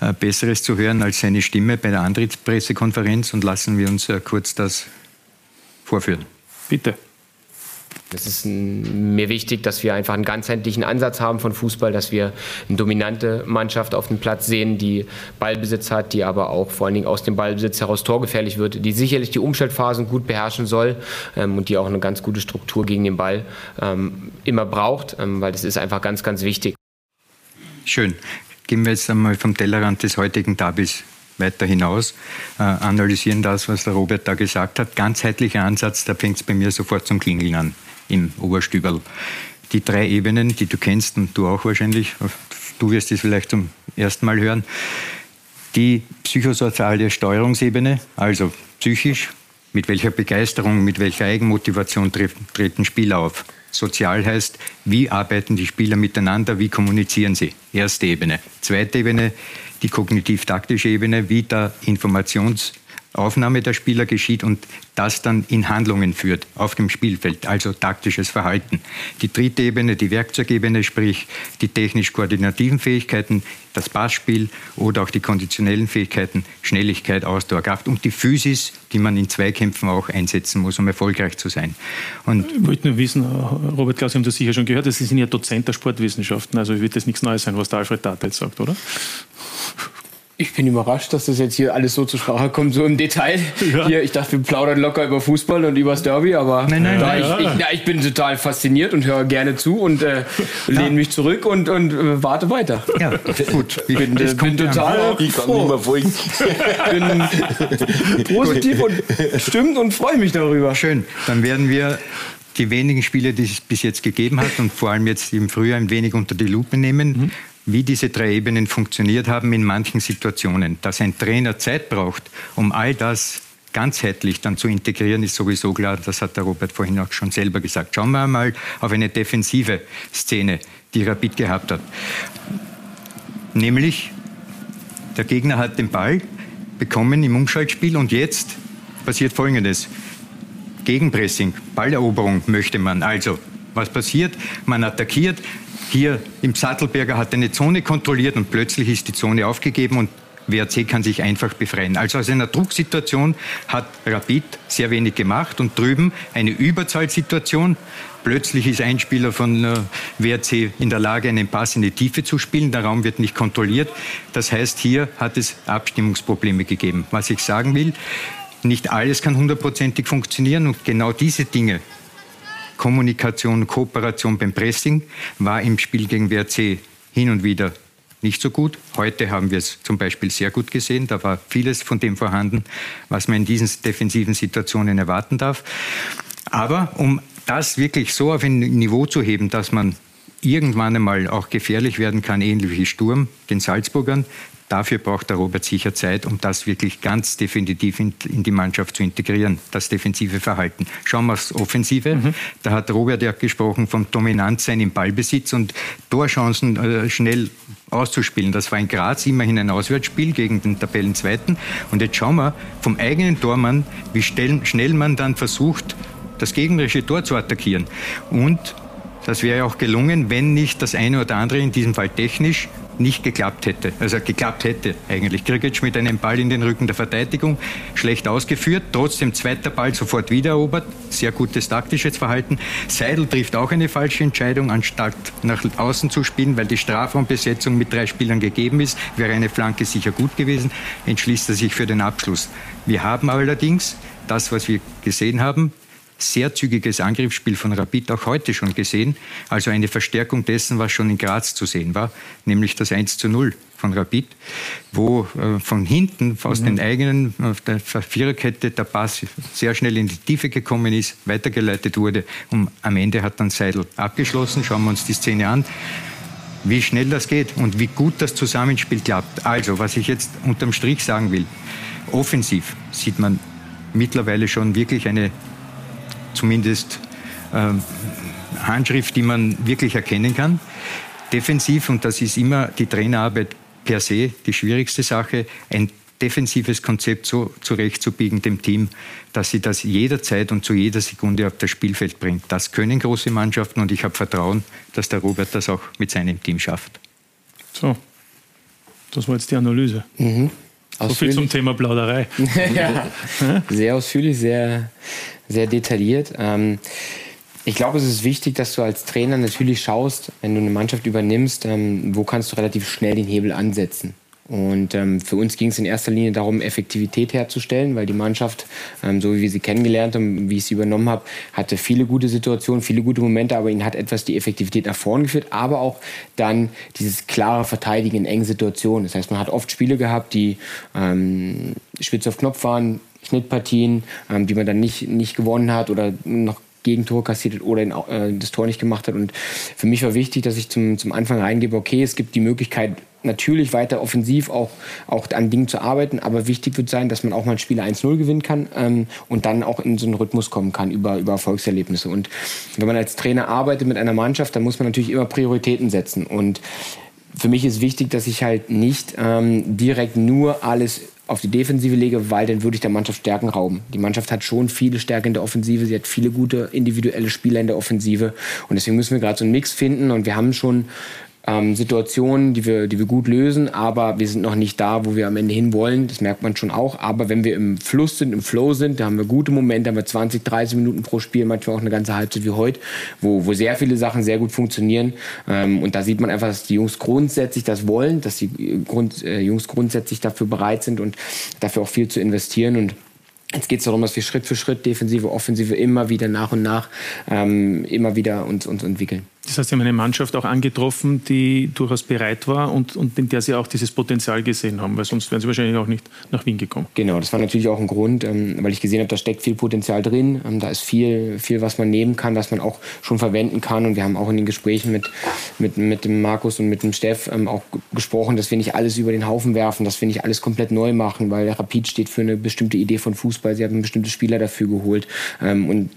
äh, Besseres zu hören als seine Stimme bei der Antrittspressekonferenz? Und lassen wir uns äh, kurz das vorführen. Bitte. Es ist mir wichtig, dass wir einfach einen ganzheitlichen Ansatz haben von Fußball, dass wir eine dominante Mannschaft auf dem Platz sehen, die Ballbesitz hat, die aber auch vor allen Dingen aus dem Ballbesitz heraus torgefährlich wird, die sicherlich die Umschaltphasen gut beherrschen soll ähm, und die auch eine ganz gute Struktur gegen den Ball ähm, immer braucht, ähm, weil das ist einfach ganz, ganz wichtig. Schön. Gehen wir jetzt einmal vom Tellerrand des heutigen Tabis weiter hinaus, äh, analysieren das, was der Robert da gesagt hat. Ganzheitlicher Ansatz, da fängt es bei mir sofort zum Klingeln an im Oberstüberl. Die drei Ebenen, die du kennst und du auch wahrscheinlich, du wirst es vielleicht zum ersten Mal hören. Die psychosoziale Steuerungsebene, also psychisch, mit welcher Begeisterung, mit welcher Eigenmotivation treten Spieler auf. Sozial heißt, wie arbeiten die Spieler miteinander, wie kommunizieren sie. Erste Ebene. Zweite Ebene, die kognitiv-taktische Ebene, wie der Informations- Aufnahme der Spieler geschieht und das dann in Handlungen führt auf dem Spielfeld, also taktisches Verhalten. Die dritte Ebene, die Werkzeugebene, sprich die technisch-koordinativen Fähigkeiten, das Passspiel oder auch die konditionellen Fähigkeiten, Schnelligkeit, Ausdauer, Kraft und die Physis, die man in Zweikämpfen auch einsetzen muss, um erfolgreich zu sein. Und ich wollte nur wissen, Robert Klaus, Sie haben das sicher schon gehört, Sie sind ja Dozent der Sportwissenschaften, also wird das nichts Neues sein, was der Alfred Data jetzt sagt, oder? Ich bin überrascht, dass das jetzt hier alles so zur Sprache kommt, so im Detail. Ja. Hier, ich dachte, wir plaudern locker über Fußball und über das Derby, aber nein, nein, nein, ich, ja. ich, ja, ich, bin total fasziniert und höre gerne zu und äh, lehne mich zurück und, und äh, warte weiter. Ja, gut. Ich bin, äh, bin total ich kann nicht mehr folgen. bin positiv und stimmt und freue mich darüber. Schön. Dann werden wir die wenigen Spiele, die es bis jetzt gegeben hat und vor allem jetzt im Frühjahr ein wenig unter die Lupe nehmen. Mhm wie diese drei Ebenen funktioniert haben in manchen Situationen. Dass ein Trainer Zeit braucht, um all das ganzheitlich dann zu integrieren, ist sowieso klar. Das hat der Robert vorhin auch schon selber gesagt. Schauen wir mal auf eine defensive Szene, die Rapid gehabt hat. Nämlich, der Gegner hat den Ball bekommen im Umschaltspiel und jetzt passiert Folgendes. Gegenpressing, Balleroberung möchte man. Also, was passiert? Man attackiert, hier im Sattelberger hat eine Zone kontrolliert und plötzlich ist die Zone aufgegeben und WRC kann sich einfach befreien. Also aus einer Drucksituation hat Rapid sehr wenig gemacht und drüben eine Überzahlsituation. Plötzlich ist ein Spieler von äh, WRC in der Lage, einen Pass in die Tiefe zu spielen. Der Raum wird nicht kontrolliert. Das heißt, hier hat es Abstimmungsprobleme gegeben. Was ich sagen will, nicht alles kann hundertprozentig funktionieren und genau diese Dinge Kommunikation, Kooperation beim Pressing war im Spiel gegen WRC hin und wieder nicht so gut. Heute haben wir es zum Beispiel sehr gut gesehen. Da war vieles von dem vorhanden, was man in diesen defensiven Situationen erwarten darf. Aber um das wirklich so auf ein Niveau zu heben, dass man irgendwann einmal auch gefährlich werden kann, ähnlich wie Sturm, den Salzburgern, Dafür braucht der Robert sicher Zeit, um das wirklich ganz definitiv in, in die Mannschaft zu integrieren, das defensive Verhalten. Schauen wir aufs Offensive. Mhm. Da hat Robert ja gesprochen vom Dominantsein im Ballbesitz und Torchancen äh, schnell auszuspielen. Das war in Graz immerhin ein Auswärtsspiel gegen den Tabellenzweiten. Und jetzt schauen wir vom eigenen Tormann, wie schnell man dann versucht, das gegnerische Tor zu attackieren. Und das wäre auch gelungen, wenn nicht das eine oder andere, in diesem Fall technisch, nicht geklappt hätte. Also geklappt hätte eigentlich. Krikic mit einem Ball in den Rücken der Verteidigung, schlecht ausgeführt, trotzdem zweiter Ball sofort wiedererobert, sehr gutes taktisches Verhalten. Seidel trifft auch eine falsche Entscheidung, anstatt nach außen zu spielen, weil die Strafraumbesetzung mit drei Spielern gegeben ist, wäre eine Flanke sicher gut gewesen, entschließt er sich für den Abschluss. Wir haben allerdings das, was wir gesehen haben, sehr zügiges Angriffsspiel von Rapid auch heute schon gesehen. Also eine Verstärkung dessen, was schon in Graz zu sehen war, nämlich das 1 zu 0 von Rapid, wo äh, von hinten aus mhm. den eigenen auf der Viererkette der Pass sehr schnell in die Tiefe gekommen ist, weitergeleitet wurde und am Ende hat dann Seidel abgeschlossen. Schauen wir uns die Szene an wie schnell das geht und wie gut das Zusammenspiel klappt. Also, was ich jetzt unterm Strich sagen will, offensiv sieht man mittlerweile schon wirklich eine zumindest äh, Handschrift, die man wirklich erkennen kann. Defensiv, und das ist immer die Trainerarbeit per se die schwierigste Sache, ein defensives Konzept so zurechtzubiegen dem Team, dass sie das jederzeit und zu jeder Sekunde auf das Spielfeld bringt. Das können große Mannschaften und ich habe Vertrauen, dass der Robert das auch mit seinem Team schafft. So, das war jetzt die Analyse. Mhm. So viel zum Thema Plauderei. ja, sehr ausführlich, sehr, sehr detailliert. Ähm, ich glaube, es ist wichtig, dass du als Trainer natürlich schaust, wenn du eine Mannschaft übernimmst, ähm, wo kannst du relativ schnell den Hebel ansetzen. Und ähm, für uns ging es in erster Linie darum, Effektivität herzustellen, weil die Mannschaft, ähm, so wie wir sie kennengelernt haben, wie ich sie übernommen habe, hatte viele gute Situationen, viele gute Momente, aber ihnen hat etwas die Effektivität nach vorne geführt, aber auch dann dieses klare Verteidigen in engen Situationen. Das heißt, man hat oft Spiele gehabt, die ähm, spitz auf Knopf waren, Schnittpartien, ähm, die man dann nicht, nicht gewonnen hat oder noch Gegentor kassiert hat oder äh, das Tor nicht gemacht hat. Und für mich war wichtig, dass ich zum, zum Anfang reingebe, okay, es gibt die Möglichkeit, natürlich weiter offensiv auch, auch an Dingen zu arbeiten, aber wichtig wird sein, dass man auch mal ein Spiel 1-0 gewinnen kann ähm, und dann auch in so einen Rhythmus kommen kann über, über Erfolgserlebnisse. Und wenn man als Trainer arbeitet mit einer Mannschaft, dann muss man natürlich immer Prioritäten setzen. Und für mich ist wichtig, dass ich halt nicht ähm, direkt nur alles auf die Defensive lege, weil dann würde ich der Mannschaft Stärken rauben. Die Mannschaft hat schon viele Stärken in der Offensive, sie hat viele gute individuelle Spieler in der Offensive. Und deswegen müssen wir gerade so einen Mix finden. Und wir haben schon ähm, Situationen, die wir, die wir gut lösen, aber wir sind noch nicht da, wo wir am Ende hinwollen. Das merkt man schon auch. Aber wenn wir im Fluss sind, im Flow sind, da haben wir gute Momente, haben wir 20, 30 Minuten pro Spiel, manchmal auch eine ganze Halbzeit wie heute, wo, wo sehr viele Sachen sehr gut funktionieren. Ähm, und da sieht man einfach, dass die Jungs grundsätzlich das wollen, dass die Grund, äh, Jungs grundsätzlich dafür bereit sind und dafür auch viel zu investieren. Und Jetzt geht es darum, dass wir Schritt für Schritt Defensive, Offensive immer wieder nach und nach ähm, immer wieder uns, uns entwickeln. Das heißt, Sie haben eine Mannschaft auch angetroffen, die durchaus bereit war und, und in der Sie auch dieses Potenzial gesehen haben, weil sonst wären Sie wahrscheinlich auch nicht nach Wien gekommen. Genau, das war natürlich auch ein Grund, ähm, weil ich gesehen habe, da steckt viel Potenzial drin. Ähm, da ist viel, viel, was man nehmen kann, was man auch schon verwenden kann. Und wir haben auch in den Gesprächen mit, mit, mit dem Markus und mit dem Steff ähm, auch gesprochen, dass wir nicht alles über den Haufen werfen, dass wir nicht alles komplett neu machen, weil Rapid steht für eine bestimmte Idee von Fußball. Sie haben bestimmte Spieler dafür geholt. und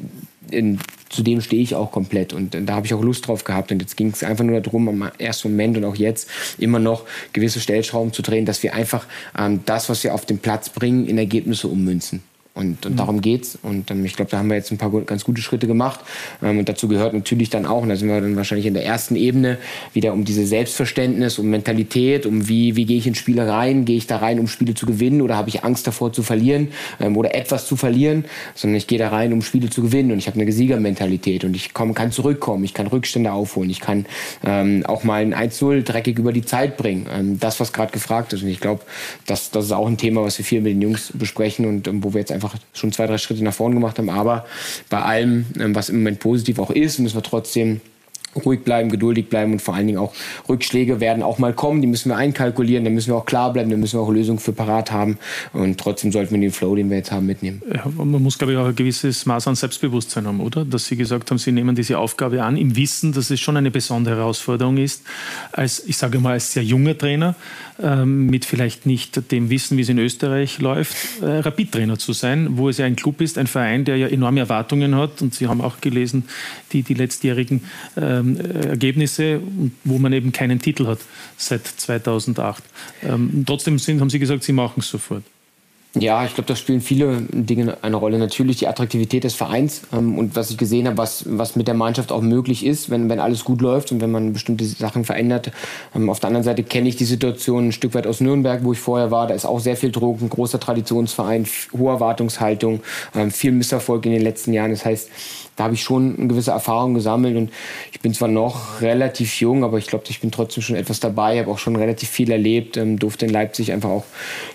in, zu dem stehe ich auch komplett und da habe ich auch Lust drauf gehabt und jetzt ging es einfach nur darum, am ersten Moment und auch jetzt immer noch gewisse Stellschrauben zu drehen, dass wir einfach ähm, das, was wir auf den Platz bringen, in Ergebnisse ummünzen. Und, und mhm. darum geht's. Und ähm, ich glaube, da haben wir jetzt ein paar ganz gute Schritte gemacht. Ähm, und dazu gehört natürlich dann auch, und da sind wir dann wahrscheinlich in der ersten Ebene, wieder um diese Selbstverständnis, um Mentalität, um wie, wie gehe ich in Spiele rein? Gehe ich da rein, um Spiele zu gewinnen oder habe ich Angst davor zu verlieren ähm, oder etwas zu verlieren? Sondern ich gehe da rein, um Spiele zu gewinnen. Und ich habe eine Siegermentalität und ich komm, kann zurückkommen, ich kann Rückstände aufholen, ich kann ähm, auch mal ein 1-0 dreckig über die Zeit bringen. Ähm, das, was gerade gefragt ist. Und ich glaube, das, das ist auch ein Thema, was wir viel mit den Jungs besprechen und ähm, wo wir jetzt einfach einfach schon zwei, drei Schritte nach vorne gemacht haben. Aber bei allem, ähm, was im Moment positiv auch ist, müssen wir trotzdem ruhig bleiben, geduldig bleiben und vor allen Dingen auch Rückschläge werden auch mal kommen, die müssen wir einkalkulieren, da müssen wir auch klar bleiben, da müssen wir auch Lösungen für parat haben und trotzdem sollten wir den Flow, den wir jetzt haben, mitnehmen. Man muss, glaube ich, auch ein gewisses Maß an Selbstbewusstsein haben, oder? Dass Sie gesagt haben, Sie nehmen diese Aufgabe an, im Wissen, dass es schon eine besondere Herausforderung ist, als, ich sage mal, als sehr junger Trainer, ähm, mit vielleicht nicht dem Wissen, wie es in Österreich läuft, äh, Rapid-Trainer zu sein, wo es ja ein Club ist, ein Verein, der ja enorme Erwartungen hat und Sie haben auch gelesen, die, die letztjährigen ähm, ähm, Ergebnisse, wo man eben keinen Titel hat seit 2008. Ähm, trotzdem sind, haben Sie gesagt, Sie machen es sofort. Ja, ich glaube, da spielen viele Dinge eine Rolle. Natürlich die Attraktivität des Vereins ähm, und was ich gesehen habe, was, was mit der Mannschaft auch möglich ist, wenn, wenn alles gut läuft und wenn man bestimmte Sachen verändert. Ähm, auf der anderen Seite kenne ich die Situation ein Stück weit aus Nürnberg, wo ich vorher war. Da ist auch sehr viel Druck, ein großer Traditionsverein, hohe Erwartungshaltung, ähm, viel Misserfolg in den letzten Jahren. Das heißt, da habe ich schon eine gewisse Erfahrung gesammelt und ich bin zwar noch relativ jung, aber ich glaube, ich bin trotzdem schon etwas dabei, habe auch schon relativ viel erlebt, ähm, durfte in Leipzig einfach auch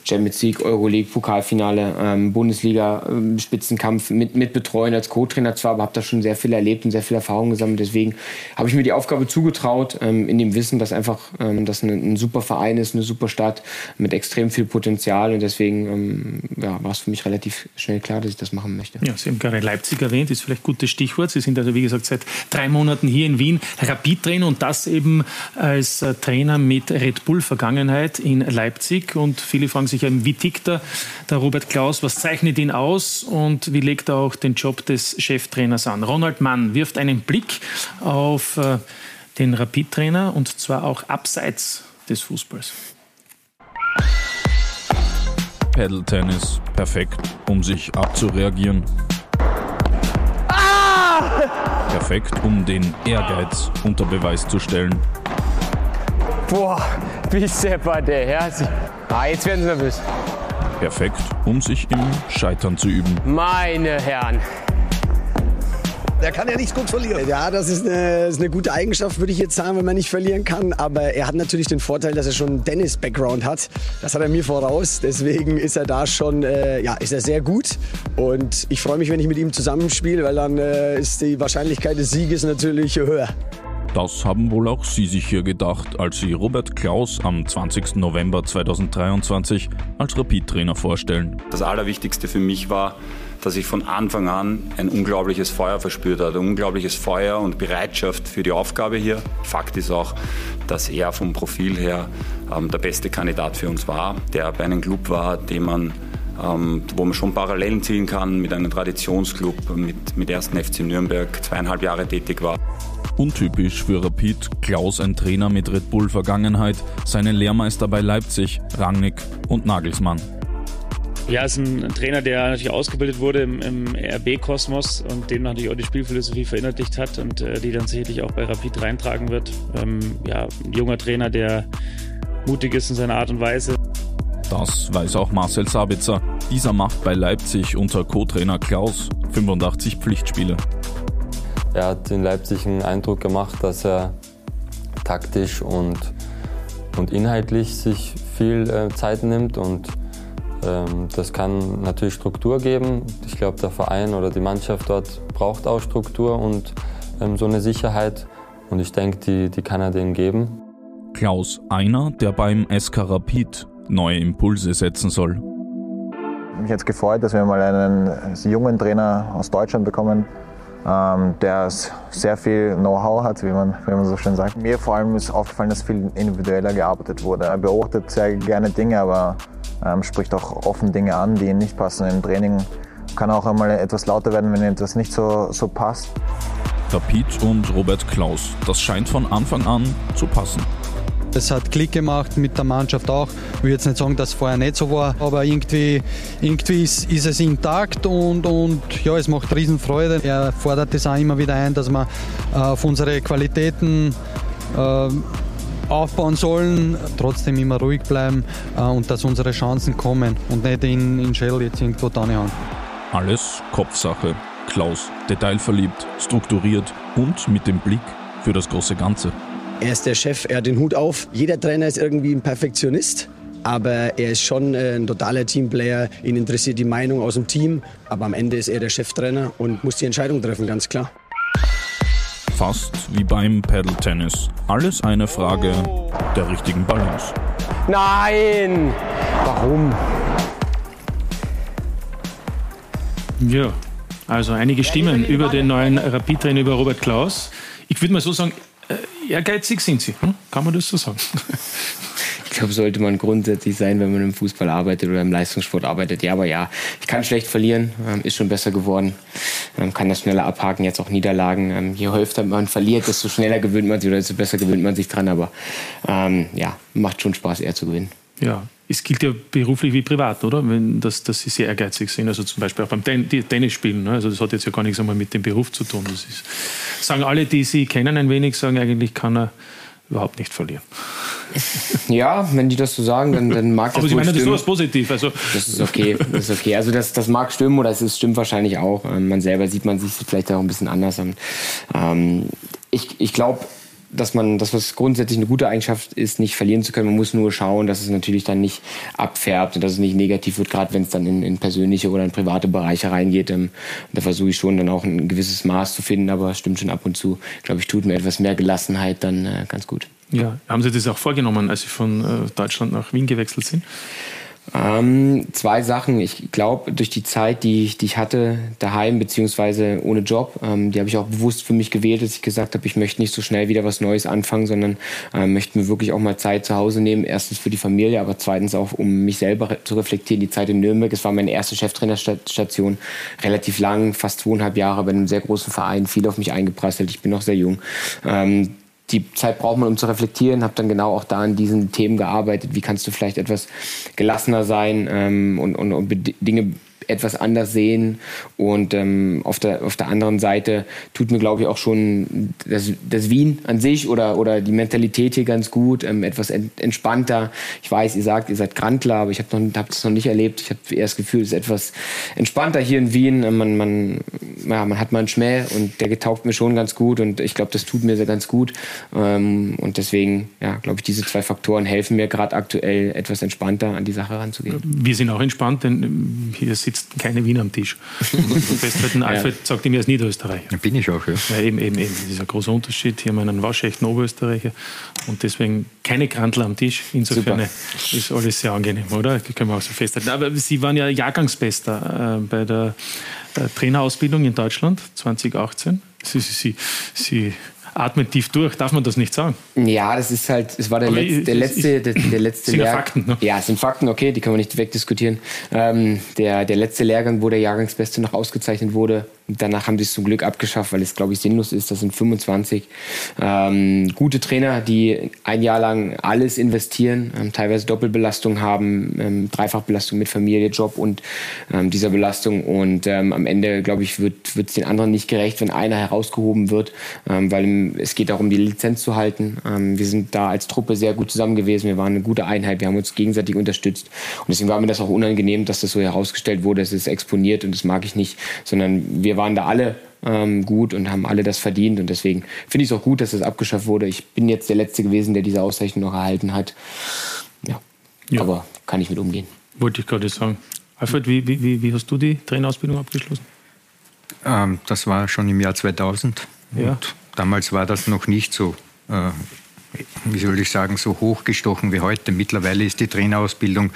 Champions League, Euroleague, Pokalfinale, ähm, Bundesliga, ähm, Spitzenkampf mit, mit betreuen als Co-Trainer zwar, aber habe da schon sehr viel erlebt und sehr viel Erfahrung gesammelt. Deswegen habe ich mir die Aufgabe zugetraut, ähm, in dem Wissen, dass einfach ähm, das ein, ein, super Verein ist, eine super Stadt mit extrem viel Potenzial und deswegen ähm, ja, war es für mich relativ schnell klar, dass ich das machen möchte. Ja, Sie haben gerade Leipzig erwähnt, ist vielleicht gutes Stichwort. Sie sind also, wie gesagt, seit drei Monaten hier in Wien Rapid-Trainer und das eben als äh, Trainer mit Red Bull-Vergangenheit in Leipzig. Und viele fragen sich, wie tickt da der Robert Klaus? Was zeichnet ihn aus und wie legt er auch den Job des Cheftrainers an? Ronald Mann wirft einen Blick auf äh, den Rapid-Trainer und zwar auch abseits des Fußballs. Paddle Tennis perfekt, um sich abzureagieren. Perfekt, um den Ehrgeiz unter Beweis zu stellen. Boah, wie seppert der Herr. Ah, jetzt werden sie nervös. Perfekt, um sich im Scheitern zu üben. Meine Herren. Der kann ja nicht gut verlieren. Ja, das ist eine, ist eine, gute Eigenschaft, würde ich jetzt sagen, wenn man nicht verlieren kann. Aber er hat natürlich den Vorteil, dass er schon einen Dennis-Background hat. Das hat er mir voraus. Deswegen ist er da schon, äh, ja, ist er sehr gut. Und ich freue mich, wenn ich mit ihm zusammenspiele, weil dann äh, ist die Wahrscheinlichkeit des Sieges natürlich höher. Das haben wohl auch Sie sich hier gedacht, als Sie Robert Klaus am 20. November 2023 als Rapid-Trainer vorstellen. Das Allerwichtigste für mich war, dass ich von Anfang an ein unglaubliches Feuer verspürt habe, ein unglaubliches Feuer und Bereitschaft für die Aufgabe hier. Fakt ist auch, dass er vom Profil her ähm, der beste Kandidat für uns war, der bei einem Club war, den man ähm, wo man schon Parallelen ziehen kann mit einem Traditionsclub, mit, mit 1. FC Nürnberg zweieinhalb Jahre tätig war. Untypisch für Rapid, Klaus ein Trainer mit Red Bull Vergangenheit, seine Lehrmeister bei Leipzig, Rangnick und Nagelsmann. Ja, ist ein, Trainer, der natürlich ausgebildet wurde im, im RB-Kosmos und dem natürlich auch die Spielphilosophie verinnerlicht hat und äh, die dann sicherlich auch bei Rapid reintragen wird. Ähm, ja, ein junger Trainer, der mutig ist in seiner Art und Weise. Das weiß auch Marcel Sabitzer. Dieser macht bei Leipzig unter Co-Trainer Klaus 85 Pflichtspiele. Er hat in Leipzig einen Eindruck gemacht, dass er taktisch und, und inhaltlich sich viel äh, Zeit nimmt und das kann natürlich Struktur geben. Ich glaube, der Verein oder die Mannschaft dort braucht auch Struktur und ähm, so eine Sicherheit. Und ich denke, die, die kann er denen geben. Klaus Einer, der beim SK Rapid neue Impulse setzen soll. Mich hat es gefreut, dass wir mal einen jungen Trainer aus Deutschland bekommen, ähm, der sehr viel Know-how hat, wie man, wie man so schön sagt. Mir vor allem ist aufgefallen, dass viel individueller gearbeitet wurde. Er beobachtet sehr gerne Dinge, aber ähm, spricht auch offen Dinge an, die ihm nicht passen im Training. Kann auch einmal etwas lauter werden, wenn etwas nicht so, so passt. Rapid und Robert Klaus, das scheint von Anfang an zu passen. Es hat Klick gemacht mit der Mannschaft auch. Ich will jetzt nicht sagen, dass es vorher nicht so war, aber irgendwie, irgendwie ist, ist es intakt und, und ja, es macht Riesenfreude. Er fordert es auch immer wieder ein, dass wir äh, auf unsere Qualitäten äh, aufbauen sollen, trotzdem immer ruhig bleiben äh, und dass unsere Chancen kommen und nicht in, in Shell jetzt irgendwo reinhauen. Alles Kopfsache. Klaus, detailverliebt, strukturiert und mit dem Blick für das große Ganze. Er ist der Chef, er hat den Hut auf. Jeder Trainer ist irgendwie ein Perfektionist. Aber er ist schon äh, ein totaler Teamplayer. Ihn interessiert die Meinung aus dem Team. Aber am Ende ist er der Cheftrainer und muss die Entscheidung treffen, ganz klar. Fast wie beim Paddle Tennis. Alles eine Frage der richtigen Balance. Nein! Warum? Ja, also einige Stimmen über den neuen Rapid-Trainer, über Robert Klaus. Ich würde mal so sagen, äh, ehrgeizig sind Sie. Hm? Kann man das so sagen? Ich glaube, sollte man grundsätzlich sein, wenn man im Fußball arbeitet oder im Leistungssport arbeitet. Ja, aber ja, ich kann schlecht verlieren, ähm, ist schon besser geworden, ähm, kann das schneller abhaken, jetzt auch Niederlagen. Ähm, je häufiger man verliert, desto schneller gewöhnt man sich oder desto besser gewöhnt man sich dran. Aber ähm, ja, macht schon Spaß, eher zu gewinnen. Ja, es gilt ja beruflich wie privat, oder? Wenn, dass, dass sie sehr ehrgeizig sind. Also zum Beispiel auch beim Ten Tennisspielen. Ne? Also das hat jetzt ja gar nichts einmal mit dem Beruf zu tun. Das ist, sagen alle, die sie kennen ein wenig, sagen eigentlich kann er überhaupt nicht verlieren. Ja, wenn die das so sagen, dann, dann mag das Aber Sie meinen stimmen. das so positiv. Also. Das ist okay, das ist okay. Also das, das mag stimmen oder es stimmt wahrscheinlich auch. Ähm, Man selber sieht man sich vielleicht auch ein bisschen anders. Ähm, ich ich glaube, dass man, dass was grundsätzlich eine gute Eigenschaft ist, nicht verlieren zu können. Man muss nur schauen, dass es natürlich dann nicht abfärbt und dass es nicht negativ wird, gerade wenn es dann in, in persönliche oder in private Bereiche reingeht. Ähm, da versuche ich schon dann auch ein gewisses Maß zu finden, aber es stimmt schon ab und zu. Glaube ich, tut mir etwas mehr Gelassenheit dann äh, ganz gut. Ja, haben Sie das auch vorgenommen, als Sie von äh, Deutschland nach Wien gewechselt sind? Ähm, zwei Sachen. Ich glaube, durch die Zeit, die ich, die ich hatte daheim beziehungsweise ohne Job, ähm, die habe ich auch bewusst für mich gewählt, dass ich gesagt habe, ich möchte nicht so schnell wieder was Neues anfangen, sondern ähm, möchte mir wirklich auch mal Zeit zu Hause nehmen. Erstens für die Familie, aber zweitens auch, um mich selber zu reflektieren. Die Zeit in Nürnberg, es war meine erste Cheftrainerstation, relativ lang, fast zweieinhalb Jahre bei einem sehr großen Verein, viel auf mich eingeprasselt. Ich bin noch sehr jung. Ähm, die Zeit braucht man, um zu reflektieren. Habe dann genau auch da an diesen Themen gearbeitet. Wie kannst du vielleicht etwas gelassener sein ähm, und, und, und Dinge etwas anders sehen. Und ähm, auf, der, auf der anderen Seite tut mir, glaube ich, auch schon das, das Wien an sich oder, oder die Mentalität hier ganz gut, ähm, etwas ent, entspannter. Ich weiß, ihr sagt, ihr seid Grantler, aber ich habe hab das noch nicht erlebt. Ich habe eher das Gefühl, es ist etwas entspannter hier in Wien. Ähm, man, man, ja, man hat mal einen Schmäh und der getaugt mir schon ganz gut und ich glaube, das tut mir sehr ganz gut. Ähm, und deswegen, ja, glaube ich, diese zwei Faktoren helfen mir gerade aktuell etwas entspannter an die Sache ranzugehen. Wir sind auch entspannt, denn hier sitzt sitzt keine Wiener am Tisch. Festhalten, Alfred ja. sagt ihm, er ist Niederösterreicher. Bin ich auch, ja. ja eben, eben, eben. Das ist ein großer Unterschied. Hier haben wir einen waschechten Oberösterreicher und deswegen keine Krantler am Tisch. Insofern Super. ist alles sehr angenehm, oder? Das können wir auch so festhalten. Aber Sie waren ja Jahrgangsbester äh, bei der äh, Trainerausbildung in Deutschland 2018. Sie, Sie, Sie, Sie atmet tief durch. Darf man das nicht sagen? Ja, das ist halt, es war der, Letz-, der letzte, der, der letzte sind Lehrgang. Fakten, ne? Ja, es sind Fakten, okay, die können wir nicht wegdiskutieren. Ähm, der, der letzte Lehrgang, wo der Jahrgangsbeste noch ausgezeichnet wurde, Danach haben sie es zum Glück abgeschafft, weil es, glaube ich, sinnlos ist. Das sind 25 ähm, gute Trainer, die ein Jahr lang alles investieren, ähm, teilweise Doppelbelastung haben, ähm, Dreifachbelastung mit Familie, Job und ähm, dieser Belastung. Und ähm, am Ende, glaube ich, wird es den anderen nicht gerecht, wenn einer herausgehoben wird, ähm, weil es geht darum, die Lizenz zu halten. Wir sind da als Truppe sehr gut zusammen gewesen. Wir waren eine gute Einheit. Wir haben uns gegenseitig unterstützt. Und deswegen war mir das auch unangenehm, dass das so herausgestellt wurde. Es ist exponiert und das mag ich nicht, sondern wir waren da alle ähm, gut und haben alle das verdient. Und deswegen finde ich es auch gut, dass das abgeschafft wurde. Ich bin jetzt der Letzte gewesen, der diese Auszeichnung noch erhalten hat. Ja, ja. aber kann ich mit umgehen. Wollte ich gerade sagen. Alfred, wie, wie, wie hast du die Trainerausbildung abgeschlossen? Ähm, das war schon im Jahr 2000. Ja. Und damals war das noch nicht so äh, wie soll ich sagen, so hochgestochen wie heute. Mittlerweile ist die Trainerausbildung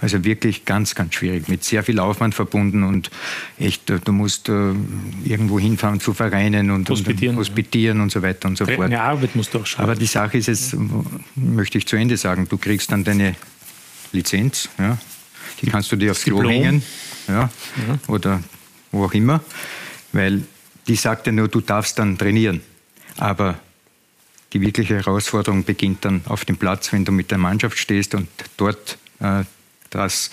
also wirklich ganz, ganz schwierig, mit sehr viel Aufwand verbunden und echt, äh, du musst äh, irgendwo hinfahren zu Vereinen und hospitieren, und, hospitieren und so weiter und so fort. Eine Arbeit musst du auch schaffen. Aber die Sache ist jetzt, möchte ich zu Ende sagen, du kriegst dann deine Lizenz, ja, die kannst du dir aufs Klo hängen ja, mhm. oder wo auch immer, weil die sagt ja nur, du darfst dann trainieren. Aber die wirkliche Herausforderung beginnt dann auf dem Platz, wenn du mit der Mannschaft stehst und dort äh, das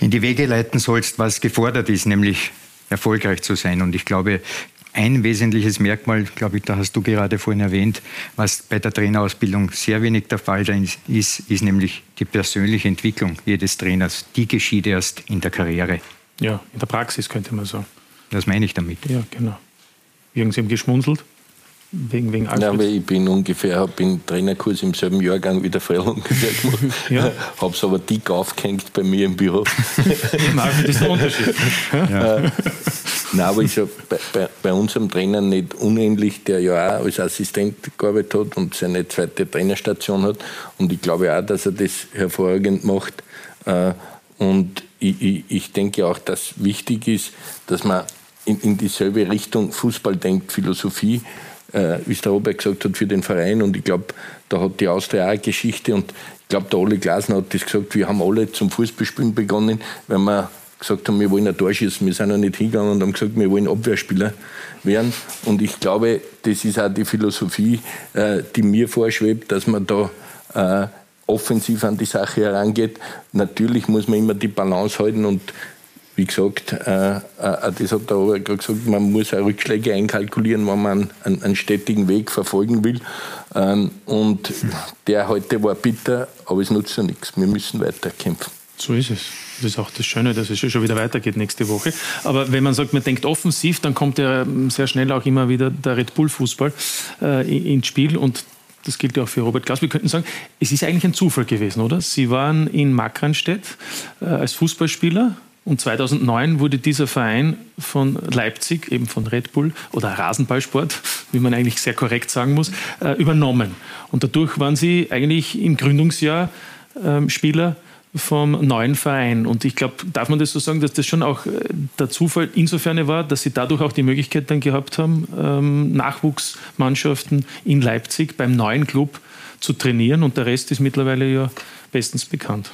in die Wege leiten sollst, was gefordert ist, nämlich erfolgreich zu sein. Und ich glaube, ein wesentliches Merkmal, glaube ich, da hast du gerade vorhin erwähnt, was bei der Trainerausbildung sehr wenig der Fall ist, ist nämlich die persönliche Entwicklung jedes Trainers. Die geschieht erst in der Karriere. Ja, in der Praxis könnte man sagen. Das meine ich damit. Ja, genau. Jürgen, Sie haben geschmunzelt. Wegen, wegen aber ich bin ungefähr, habe den Trainerkurs im selben Jahrgang wie der Frell ungefähr gemacht. ja. Habe es aber dick aufgehängt bei mir im Büro. Alfred ist der Unterschied. ja. Äh, nein, aber ich habe bei, bei, bei, unserem Trainer nicht unendlich, der ja auch als Assistent gearbeitet hat und seine zweite Trainerstation hat. Und ich glaube auch, dass er das hervorragend macht. Äh, und ich, ich, ich denke auch, dass wichtig ist, dass man in, in dieselbe Richtung Fußball denkt, Philosophie äh, wie es der Robert gesagt hat, für den Verein. Und ich glaube, da hat die Austria auch eine Geschichte. Und ich glaube, der Ole Glasner hat das gesagt, wir haben alle zum Fußballspielen begonnen, weil wir gesagt haben, wir wollen ein Tor. Wir sind noch nicht hingegangen und haben gesagt, wir wollen Abwehrspieler werden. Und ich glaube, das ist auch die Philosophie, äh, die mir vorschwebt, dass man da äh, offensiv an die Sache herangeht. Natürlich muss man immer die Balance halten und wie gesagt, äh, äh, das hat der Ober gerade gesagt, man muss auch Rückschläge einkalkulieren, wenn man einen, einen stetigen Weg verfolgen will. Ähm, und der heute war bitter, aber es nutzt ja nichts. Wir müssen weiterkämpfen. So ist es. Das ist auch das Schöne, dass es schon wieder weitergeht nächste Woche. Aber wenn man sagt, man denkt offensiv, dann kommt ja sehr schnell auch immer wieder der Red Bull-Fußball äh, ins Spiel. Und das gilt ja auch für Robert Klaus. Wir könnten sagen, es ist eigentlich ein Zufall gewesen, oder? Sie waren in Markranstädt äh, als Fußballspieler und 2009 wurde dieser Verein von Leipzig, eben von Red Bull oder Rasenballsport, wie man eigentlich sehr korrekt sagen muss, äh, übernommen. Und dadurch waren sie eigentlich im Gründungsjahr ähm, Spieler vom neuen Verein. Und ich glaube, darf man das so sagen, dass das schon auch äh, der Zufall insofern war, dass sie dadurch auch die Möglichkeit dann gehabt haben, ähm, Nachwuchsmannschaften in Leipzig beim neuen Club zu trainieren. Und der Rest ist mittlerweile ja bestens bekannt.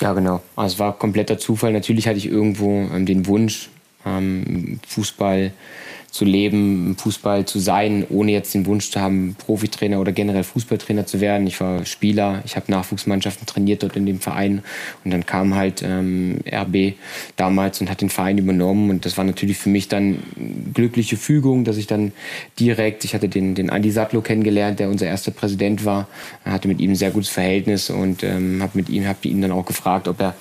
Ja, genau. Also es war kompletter Zufall. Natürlich hatte ich irgendwo ähm, den Wunsch, ähm, Fußball zu leben, Fußball zu sein, ohne jetzt den Wunsch zu haben, Profitrainer oder generell Fußballtrainer zu werden. Ich war Spieler, ich habe Nachwuchsmannschaften trainiert dort in dem Verein und dann kam halt ähm, RB damals und hat den Verein übernommen und das war natürlich für mich dann glückliche Fügung, dass ich dann direkt, ich hatte den, den Andi Sattlow kennengelernt, der unser erster Präsident war, hatte mit ihm ein sehr gutes Verhältnis und ähm, habe mit ihm, habe ihn dann auch gefragt, ob er,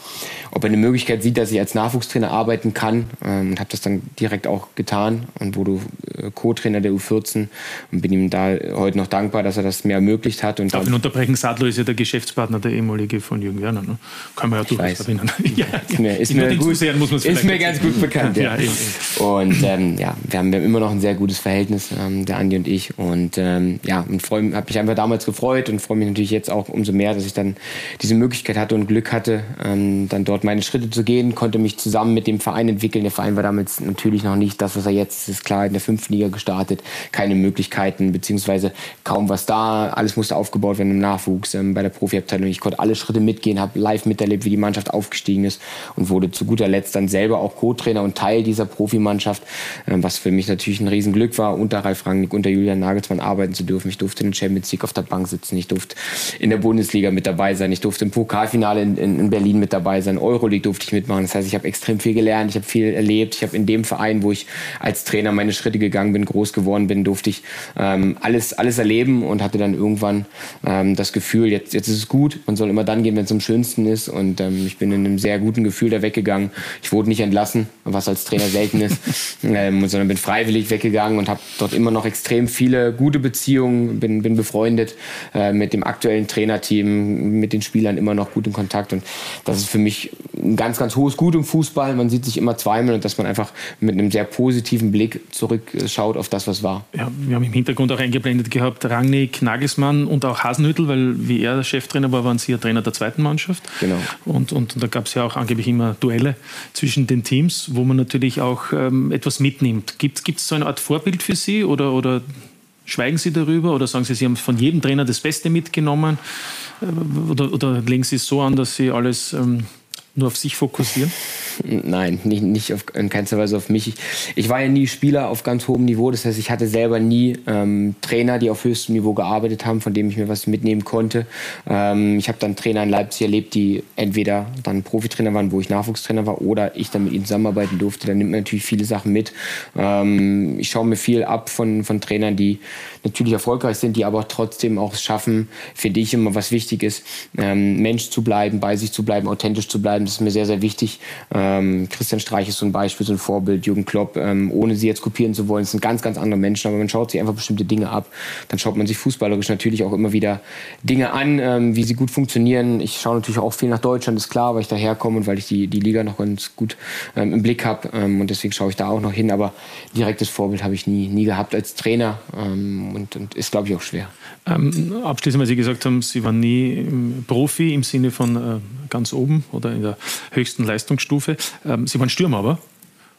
ob er eine Möglichkeit sieht, dass ich als Nachwuchstrainer arbeiten kann ähm, und habe das dann direkt auch getan und wurde äh, Co-Trainer der U14 und bin ihm da heute noch dankbar, dass er das mir ermöglicht hat. Und Darf ich unterbrechen? Sadler ist ja der Geschäftspartner, der ehemalige von Jürgen Werner. Ne? Kann man ja durchaus erinnern. ja, ist mir, ist mir, gut, muss ist mir ganz gut bekannt. Ja. ja und ähm, ja, wir haben, wir haben immer noch ein sehr gutes Verhältnis, ähm, der Andi und ich. Und ähm, ja, und habe mich einfach damals gefreut und freue mich natürlich jetzt auch umso mehr, dass ich dann diese Möglichkeit hatte und Glück hatte, ähm, dann dort meine Schritte zu gehen, konnte mich zusammen mit dem Verein entwickeln. Der Verein war damals natürlich noch nicht das, was er jetzt ist, klar in der fünften Liga gestartet, keine Möglichkeiten, beziehungsweise kaum was da. Alles musste aufgebaut werden im Nachwuchs, ähm, bei der Profiabteilung. Ich konnte alle Schritte mitgehen, habe live miterlebt, wie die Mannschaft aufgestiegen ist und wurde zu guter Letzt dann selber auch Co-Trainer und Teil dieser Profimannschaft, ähm, was für mich natürlich ein Riesenglück war, unter Ralf Rangnick, unter Julian Nagelsmann arbeiten zu dürfen. Ich durfte in den Champions League auf der Bank sitzen, ich durfte in der Bundesliga mit dabei sein, ich durfte im Pokalfinale in, in, in Berlin mit dabei sein, Euroleague durfte ich mitmachen. Das heißt, ich habe extrem viel gelernt, ich habe viel erlebt, ich habe in dem Verein, wo ich als Trainer meine Schritte gegangen bin, groß geworden bin, durfte ich ähm, alles, alles erleben und hatte dann irgendwann ähm, das Gefühl, jetzt, jetzt ist es gut, man soll immer dann gehen, wenn es am schönsten ist. Und ähm, ich bin in einem sehr guten Gefühl da weggegangen. Ich wurde nicht entlassen, was als Trainer selten ist, ähm, sondern bin freiwillig weggegangen und habe dort immer noch extrem viele gute Beziehungen, bin, bin befreundet äh, mit dem aktuellen Trainerteam, mit den Spielern immer noch gut in Kontakt. Und das ist für mich ein ganz, ganz hohes Gut im Fußball. Man sieht sich immer zweimal und dass man einfach mit einem sehr positiven Blick zurückschaut auf das, was war. Ja, wir haben im Hintergrund auch eingeblendet gehabt, Rangnick, Nagelsmann und auch Hasenhüttel, weil wie er Cheftrainer war, waren sie ja Trainer der zweiten Mannschaft. Genau. Und, und, und da gab es ja auch angeblich immer Duelle zwischen den Teams, wo man natürlich auch ähm, etwas mitnimmt. Gibt es so eine Art Vorbild für Sie oder, oder schweigen Sie darüber oder sagen Sie, Sie haben von jedem Trainer das Beste mitgenommen? Äh, oder, oder legen Sie es so an, dass Sie alles ähm, nur auf sich fokussieren? Nein, nicht, nicht auf, in keinster Weise auf mich. Ich, ich, war ja nie Spieler auf ganz hohem Niveau. Das heißt, ich hatte selber nie ähm, Trainer, die auf höchstem Niveau gearbeitet haben, von dem ich mir was mitnehmen konnte. Ähm, ich habe dann Trainer in Leipzig erlebt, die entweder dann Profitrainer waren, wo ich Nachwuchstrainer war, oder ich dann mit ihnen zusammenarbeiten durfte. Da nimmt man natürlich viele Sachen mit. Ähm, ich schaue mir viel ab von, von Trainern, die natürlich erfolgreich sind, die aber trotzdem auch schaffen, finde ich immer, was wichtig ist, ähm, Mensch zu bleiben, bei sich zu bleiben, authentisch zu bleiben. Das ist mir sehr, sehr wichtig. Ähm, Christian Streich ist so ein Beispiel, so ein Vorbild, Jürgen Klopp, ähm, ohne sie jetzt kopieren zu wollen, sind ganz, ganz andere Menschen, aber man schaut sich einfach bestimmte Dinge ab. Dann schaut man sich fußballerisch natürlich auch immer wieder Dinge an, ähm, wie sie gut funktionieren. Ich schaue natürlich auch viel nach Deutschland, ist klar, weil ich daherkomme und weil ich die, die Liga noch ganz gut ähm, im Blick habe ähm, und deswegen schaue ich da auch noch hin, aber direktes Vorbild habe ich nie, nie gehabt als Trainer ähm, und, und ist, glaube ich, auch schwer. Ähm, abschließend, weil Sie gesagt haben, Sie waren nie Profi im Sinne von äh, ganz oben oder in der höchsten Leistungsstufe. Ähm, Sie waren Stürmer, aber?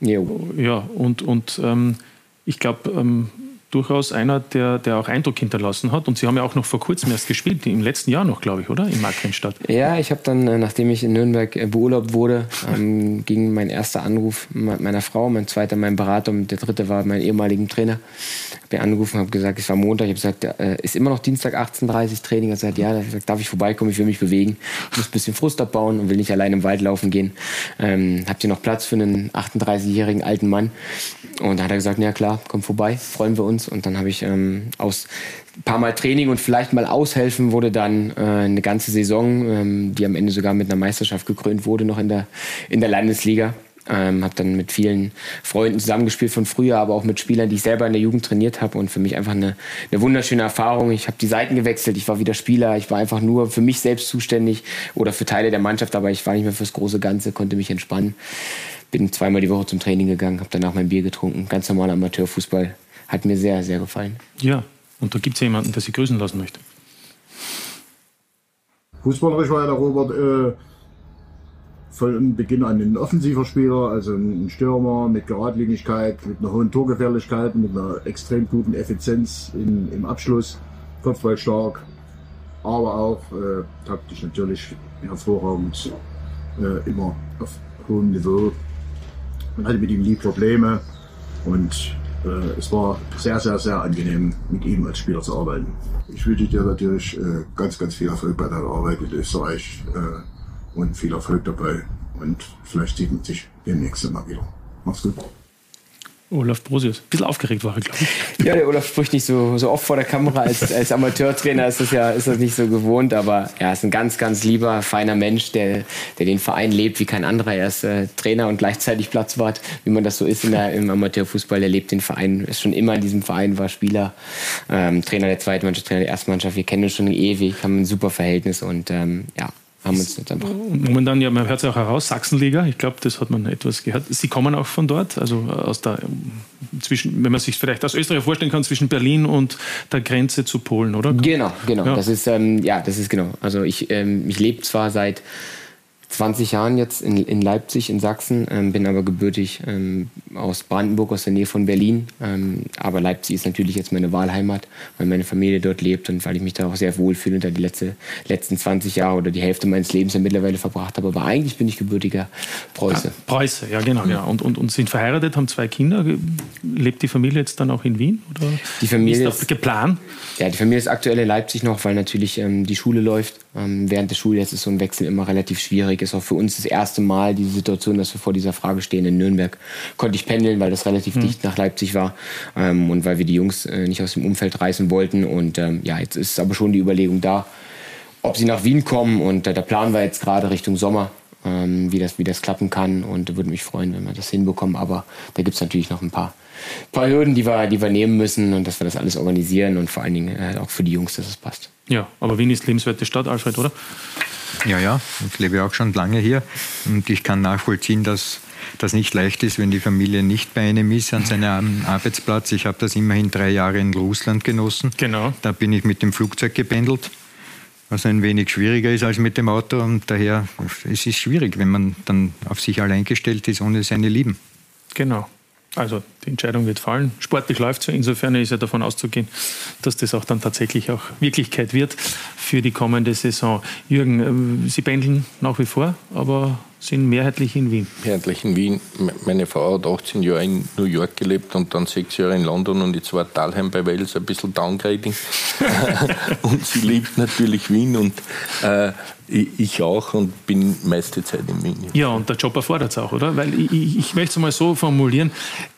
Jo. Ja, und, und ähm, ich glaube, ähm, durchaus einer, der, der auch Eindruck hinterlassen hat. Und Sie haben ja auch noch vor kurzem erst gespielt, im letzten Jahr noch, glaube ich, oder? In Markranstadt. Ja, ich habe dann, äh, nachdem ich in Nürnberg äh, beurlaubt wurde, ähm, ging mein erster Anruf meiner Frau, mein zweiter mein Berater und der dritte war mein ehemaligen Trainer. Ich habe angerufen, habe gesagt, es war Montag. Ich habe gesagt, äh, ist immer noch Dienstag 18.30 Uhr Training? Er hat gesagt, ja, gesagt, darf ich vorbeikommen? Ich will mich bewegen. Ich muss ein bisschen Frust abbauen und will nicht allein im Wald laufen gehen. Ähm, habt ihr noch Platz für einen 38-jährigen alten Mann? Und da hat er gesagt, ja klar, komm vorbei, freuen wir uns. Und dann habe ich ähm, aus ein paar Mal Training und vielleicht mal aushelfen wurde dann äh, eine ganze Saison, ähm, die am Ende sogar mit einer Meisterschaft gekrönt wurde, noch in der, in der Landesliga. Ähm, habe dann mit vielen Freunden zusammengespielt von früher, aber auch mit Spielern, die ich selber in der Jugend trainiert habe und für mich einfach eine, eine wunderschöne Erfahrung. Ich habe die Seiten gewechselt, ich war wieder Spieler, ich war einfach nur für mich selbst zuständig oder für Teile der Mannschaft, aber ich war nicht mehr fürs große Ganze, konnte mich entspannen. Bin zweimal die Woche zum Training gegangen, habe danach mein Bier getrunken. Ganz normaler Amateurfußball. Hat mir sehr, sehr gefallen. Ja, und da gibt es ja jemanden, der Sie grüßen lassen möchte. Fußballerisch war ja der Robert äh, von Beginn an ein offensiver Spieler, also ein Stürmer mit Geradlinigkeit, mit einer hohen Torgefährlichkeit, mit einer extrem guten Effizienz in, im Abschluss, Kopfball stark, aber auch äh, taktisch natürlich hervorragend, äh, immer auf hohem Niveau. Man hatte mit ihm nie Probleme und es war sehr, sehr, sehr angenehm, mit ihm als Spieler zu arbeiten. Ich wünsche dir natürlich äh, ganz, ganz viel Erfolg bei deiner Arbeit in Österreich äh, und viel Erfolg dabei. Und vielleicht sieht man sich demnächst mal wieder. Mach's gut. Olaf Brosius. Ein bisschen aufgeregt war er, glaube ich. Ja, der Olaf spricht nicht so, so oft vor der Kamera. Als, als Amateurtrainer ist das ja ist das nicht so gewohnt. Aber er ist ein ganz, ganz lieber, feiner Mensch, der, der den Verein lebt wie kein anderer. Er ist äh, Trainer und gleichzeitig Platzwart, wie man das so ist in der, im Amateurfußball. Er lebt den Verein, ist schon immer in diesem Verein, war Spieler, ähm, Trainer der zweiten Mannschaft, Trainer der ersten Mannschaft. Wir kennen uns schon ewig, haben ein super Verhältnis und ähm, ja, haben uns jetzt einfach. Momentan, ja, man hört es auch heraus, Sachsenliga, ich glaube, das hat man etwas gehört. Sie kommen auch von dort, also aus der, zwischen, wenn man sich vielleicht aus Österreich vorstellen kann, zwischen Berlin und der Grenze zu Polen, oder? Genau, genau. Ja. Das ist, ähm, ja, das ist genau. Also ich, ähm, ich lebe zwar seit 20 Jahren jetzt in, in Leipzig, in Sachsen, ähm, bin aber gebürtig ähm, aus Brandenburg, aus der Nähe von Berlin. Ähm, aber Leipzig ist natürlich jetzt meine Wahlheimat, weil meine Familie dort lebt und weil ich mich da auch sehr wohlfühle und da die letzte, letzten 20 Jahre oder die Hälfte meines Lebens ja mittlerweile verbracht habe. Aber eigentlich bin ich gebürtiger Preuße. Ja, Preuße, ja genau. Ja. Und, und, und sind verheiratet, haben zwei Kinder. Lebt die Familie jetzt dann auch in Wien? Oder die Familie ist, ist geplant? Ja, die Familie ist aktuell in Leipzig noch, weil natürlich ähm, die Schule läuft. Ähm, während des Schuljahres ist so ein Wechsel immer relativ schwierig. Ist auch für uns das erste Mal die Situation, dass wir vor dieser Frage stehen. In Nürnberg konnte ich pendeln, weil das relativ mhm. dicht nach Leipzig war ähm, und weil wir die Jungs äh, nicht aus dem Umfeld reißen wollten. Und ähm, ja, jetzt ist aber schon die Überlegung da, ob sie nach Wien kommen. Und äh, der Plan war jetzt gerade Richtung Sommer, wie, das, wie das klappen kann. Und würde mich freuen, wenn wir das hinbekommen. Aber da gibt es natürlich noch ein paar paar Hürden, die wir, die wir nehmen müssen und dass wir das alles organisieren und vor allen Dingen äh, auch für die Jungs, dass es passt. Ja, aber Wien ist lebenswerte Stadt, Alfred, oder? Ja, ja, ich lebe auch schon lange hier und ich kann nachvollziehen, dass das nicht leicht ist, wenn die Familie nicht bei einem ist an seinem Arbeitsplatz. Ich habe das immerhin drei Jahre in Russland genossen. Genau. Da bin ich mit dem Flugzeug gependelt, was ein wenig schwieriger ist als mit dem Auto. Und daher, es ist schwierig, wenn man dann auf sich allein gestellt ist, ohne seine Lieben. Genau. Also die Entscheidung wird fallen. Sportlich läuft es Insofern ist ja davon auszugehen, dass das auch dann tatsächlich auch Wirklichkeit wird für die kommende Saison. Jürgen, äh, Sie pendeln nach wie vor, aber sind mehrheitlich in Wien. Mehrheitlich in Wien. Meine Frau hat 18 Jahre in New York gelebt und dann sechs Jahre in London und jetzt war Talheim bei Wales ein bisschen downgrading. und sie liebt natürlich Wien und äh, ich auch und bin meiste Zeit in Wien. Ja, und der Job erfordert es auch, oder? Weil ich, ich möchte es mal so formulieren,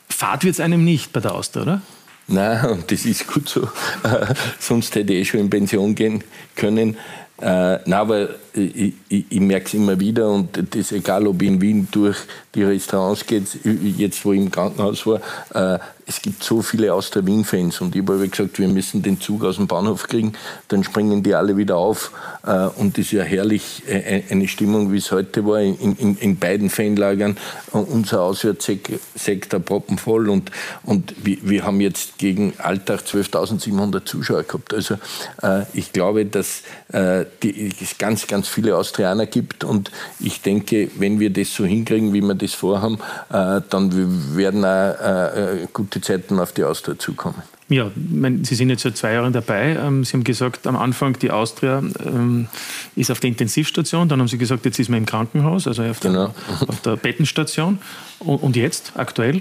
Fahrt wird es einem nicht bei der Austria, oder? Nein, und das ist gut so. sonst hätte ich schon in Pension gehen können. Äh, nein, aber ich, ich, ich merke es immer wieder und das egal, ob ich in Wien durch die Restaurants geht, jetzt wo ich im Krankenhaus war, äh, es gibt so viele aus der Wien-Fans und ich habe gesagt, wir müssen den Zug aus dem Bahnhof kriegen, dann springen die alle wieder auf äh, und das ist ja herrlich, äh, eine Stimmung, wie es heute war, in, in, in beiden Fanlagern, unser Auswärtssektor proppenvoll und, und wir, wir haben jetzt gegen Alltag 12.700 Zuschauer gehabt, also äh, ich glaube, dass äh, die, es ganz, ganz viele Austrianer gibt. Und ich denke, wenn wir das so hinkriegen, wie wir das vorhaben, äh, dann werden auch gute Zeiten auf die Austria zukommen. Ja, mein, Sie sind jetzt seit zwei Jahren dabei. Ähm, Sie haben gesagt, am Anfang die Austria ähm, ist auf der Intensivstation. Dann haben Sie gesagt, jetzt ist man im Krankenhaus, also auf der, genau. auf der Bettenstation. Und, und jetzt, aktuell?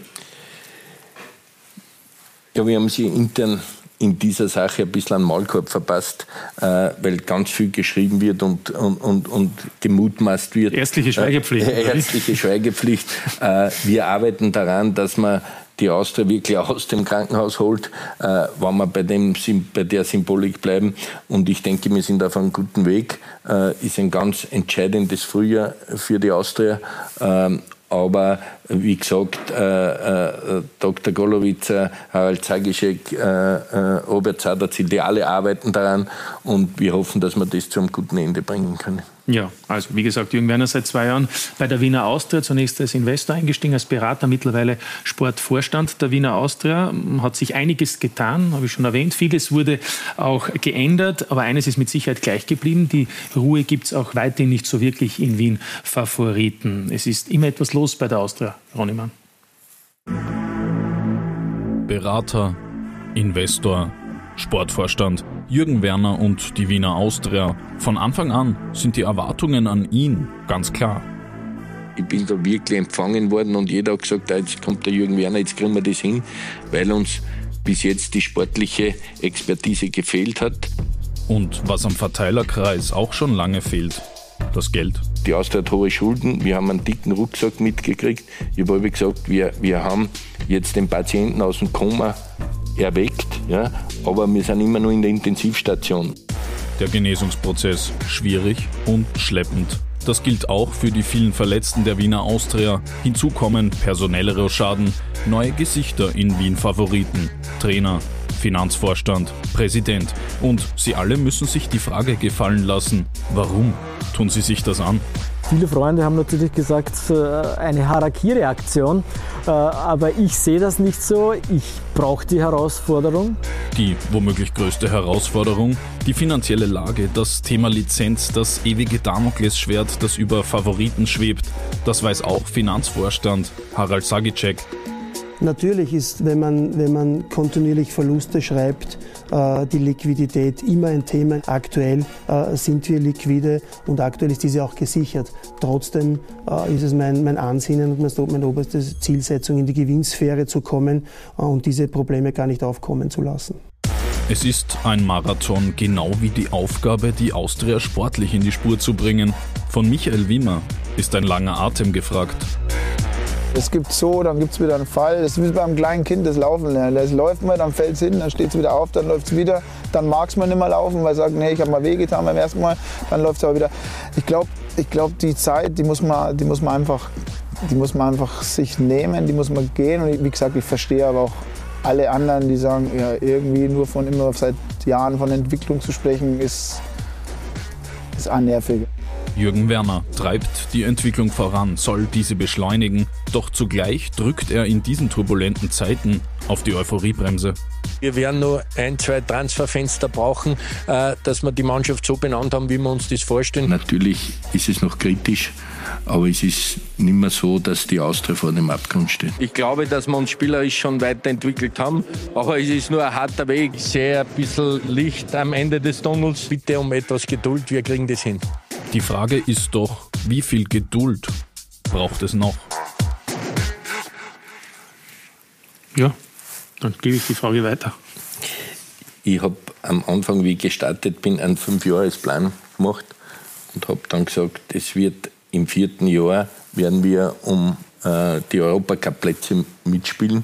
Ja, wir haben sie intern in dieser Sache ein bisschen einen Maulkorb verpasst, äh, weil ganz viel geschrieben wird und, und, und, und gemutmaßt wird. Ärztliche Schweigepflicht. Äh, ärztliche Schweigepflicht. Äh, wir arbeiten daran, dass man die Austria wirklich aus dem Krankenhaus holt, äh, wenn wir bei, dem, bei der Symbolik bleiben. Und ich denke, wir sind auf einem guten Weg. Äh, ist ein ganz entscheidendes Frühjahr für die Austria. Ähm, aber wie gesagt, äh, äh, Dr. Golowitzer, Harald Zagischek, äh, äh, Robert Zaderzil, die alle arbeiten daran und wir hoffen, dass wir das zu einem guten Ende bringen können. Ja, also wie gesagt, Jürgen Werner seit zwei Jahren bei der Wiener Austria, zunächst als Investor eingestiegen, als Berater, mittlerweile Sportvorstand der Wiener Austria. Hat sich einiges getan, habe ich schon erwähnt. Vieles wurde auch geändert, aber eines ist mit Sicherheit gleich geblieben. Die Ruhe gibt es auch weiterhin nicht so wirklich in Wien Favoriten. Es ist immer etwas los bei der Austria, Ronnemann. Berater, Investor, Sportvorstand. Jürgen Werner und die Wiener Austria. Von Anfang an sind die Erwartungen an ihn ganz klar. Ich bin da wirklich empfangen worden und jeder hat gesagt, ah, jetzt kommt der Jürgen Werner, jetzt kriegen wir das hin, weil uns bis jetzt die sportliche Expertise gefehlt hat. Und was am Verteilerkreis auch schon lange fehlt, das Geld. Die Austria hat hohe Schulden, wir haben einen dicken Rucksack mitgekriegt. Ich habe gesagt, wir, wir haben jetzt den Patienten aus dem Koma erweckt, ja, aber wir sind immer noch in der Intensivstation. Der Genesungsprozess schwierig und schleppend. Das gilt auch für die vielen Verletzten der Wiener Austria. Hinzu kommen personelle Rochaden, neue Gesichter in Wien Favoriten, Trainer, Finanzvorstand, Präsident. Und sie alle müssen sich die Frage gefallen lassen, warum tun sie sich das an? Viele Freunde haben natürlich gesagt, äh, eine Harakiri-Aktion, äh, aber ich sehe das nicht so. Ich brauche die Herausforderung. Die womöglich größte Herausforderung, die finanzielle Lage, das Thema Lizenz, das ewige Damoklesschwert, das über Favoriten schwebt, das weiß auch Finanzvorstand Harald Sagicek. Natürlich ist, wenn man, wenn man kontinuierlich Verluste schreibt, äh, die Liquidität immer ein Thema. Aktuell äh, sind wir liquide und aktuell ist diese auch gesichert. Trotzdem äh, ist es mein, mein Ansinnen und meine oberste Zielsetzung, in die Gewinnsphäre zu kommen und diese Probleme gar nicht aufkommen zu lassen. Es ist ein Marathon, genau wie die Aufgabe, die Austria sportlich in die Spur zu bringen. Von Michael Wimmer ist ein langer Atem gefragt. Es gibt so, dann gibt es wieder einen Fall. Das ist wie beim kleinen Kind, das Laufen lernen. Das läuft mal, dann fällt es hin, dann steht es wieder auf, dann läuft es wieder. Dann mag es man nicht mehr laufen, weil es sagt, nee, ich habe mal wehgetan beim ersten Mal. Dann läuft es aber wieder. Ich glaube, ich glaub, die Zeit, die muss, man, die, muss man einfach, die muss man einfach sich nehmen, die muss man gehen. Und wie gesagt, ich verstehe aber auch alle anderen, die sagen, ja, irgendwie nur von immer seit Jahren von Entwicklung zu sprechen, ist, ist nervig. Jürgen Werner treibt die Entwicklung voran, soll diese beschleunigen, doch zugleich drückt er in diesen turbulenten Zeiten auf die Euphoriebremse. Wir werden nur ein, zwei Transferfenster brauchen, äh, dass wir die Mannschaft so benannt haben, wie wir uns das vorstellen. Natürlich ist es noch kritisch, aber es ist nicht mehr so, dass die Austria vor dem Abgrund steht. Ich glaube, dass wir uns spielerisch schon weiterentwickelt haben, aber es ist nur ein harter Weg. Ich sehe ein bisschen Licht am Ende des Tunnels. Bitte um etwas Geduld, wir kriegen das hin. Die Frage ist doch, wie viel Geduld braucht es noch? Ja, dann gebe ich die Frage weiter. Ich habe am Anfang, wie ich gestartet bin, einen Fünfjahresplan gemacht und habe dann gesagt, es wird im vierten Jahr werden wir um äh, die Europacup-Plätze mitspielen.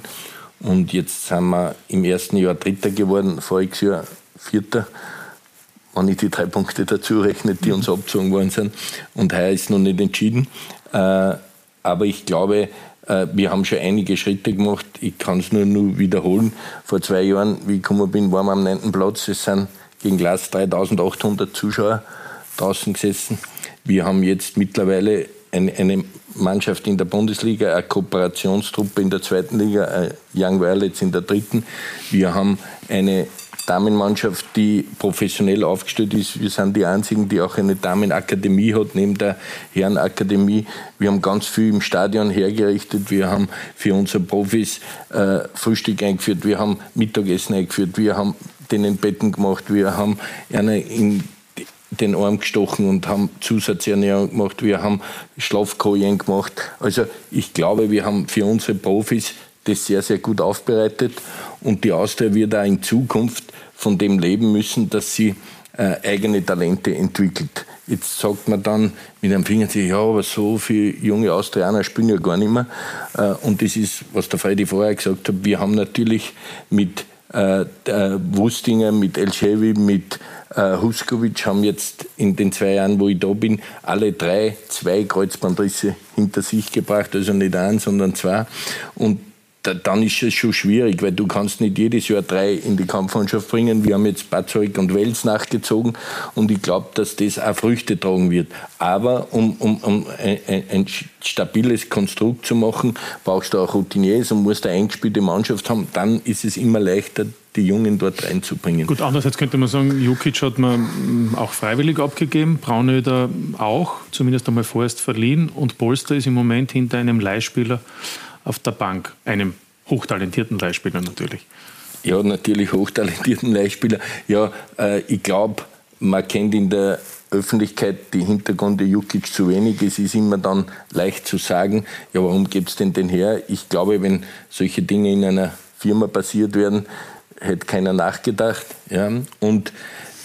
Und jetzt sind wir im ersten Jahr Dritter geworden, voriges Jahr Vierter wenn ich die drei Punkte dazu rechne, die uns abgezogen worden sind. Und heuer ist noch nicht entschieden. Äh, aber ich glaube, äh, wir haben schon einige Schritte gemacht. Ich kann es nur, nur wiederholen. Vor zwei Jahren, wie ich gekommen bin, waren wir am 9. Platz. Es sind gegen Glas 3800 Zuschauer draußen gesessen. Wir haben jetzt mittlerweile eine, Mannschaft in der Bundesliga, eine Kooperationstruppe in der zweiten Liga, Young Violets in der dritten. Wir haben eine Damenmannschaft, die professionell aufgestellt ist. Wir sind die einzigen, die auch eine Damenakademie hat, neben der Herrenakademie. Wir haben ganz viel im Stadion hergerichtet. Wir haben für unsere Profis äh, Frühstück eingeführt. Wir haben Mittagessen eingeführt. Wir haben denen Betten gemacht. Wir haben eine in den Arm gestochen und haben Zusatzernährung gemacht. Wir haben Schlafkojen gemacht. Also ich glaube, wir haben für unsere Profis das sehr, sehr gut aufbereitet. Und die Austria wird auch in Zukunft von dem leben müssen, dass sie äh, eigene Talente entwickelt. Jetzt sagt man dann mit einem Finger, ja, aber so viele junge Austrianer spielen ja gar nicht mehr. Äh, und das ist, was der Freddy vorher gesagt hat, wir haben natürlich mit äh, Wustinger, mit Elchevi, mit äh, Huskovic haben jetzt in den zwei Jahren, wo ich da bin, alle drei zwei Kreuzbandrisse hinter sich gebracht. Also nicht ein, sondern zwei. Und dann ist es schon schwierig, weil du kannst nicht jedes Jahr drei in die Kampfmannschaft bringen. Wir haben jetzt Bazoik und Wels nachgezogen und ich glaube, dass das auch Früchte tragen wird. Aber um, um, um ein, ein, stabiles Konstrukt zu machen, brauchst du auch Routiniers und musst eine eingespielte Mannschaft haben. Dann ist es immer leichter, die Jungen dort reinzubringen. Gut, andererseits könnte man sagen, Jukic hat man mm, auch freiwillig abgegeben, Braunöder auch, zumindest einmal vorerst verliehen und Polster ist im Moment hinter einem Leihspieler auf der Bank, einem hochtalentierten Leihspieler natürlich. Ja, natürlich hochtalentierten Leihspieler. Ja, äh, ich glaube, man kennt in der Öffentlichkeit die Hintergründe Jukic zu wenig. Es ist immer dann leicht zu sagen, ja, warum gibt es denn den her? Ich glaube, wenn solche Dinge in einer Firma passiert werden, hätte keiner nachgedacht. Ja. Und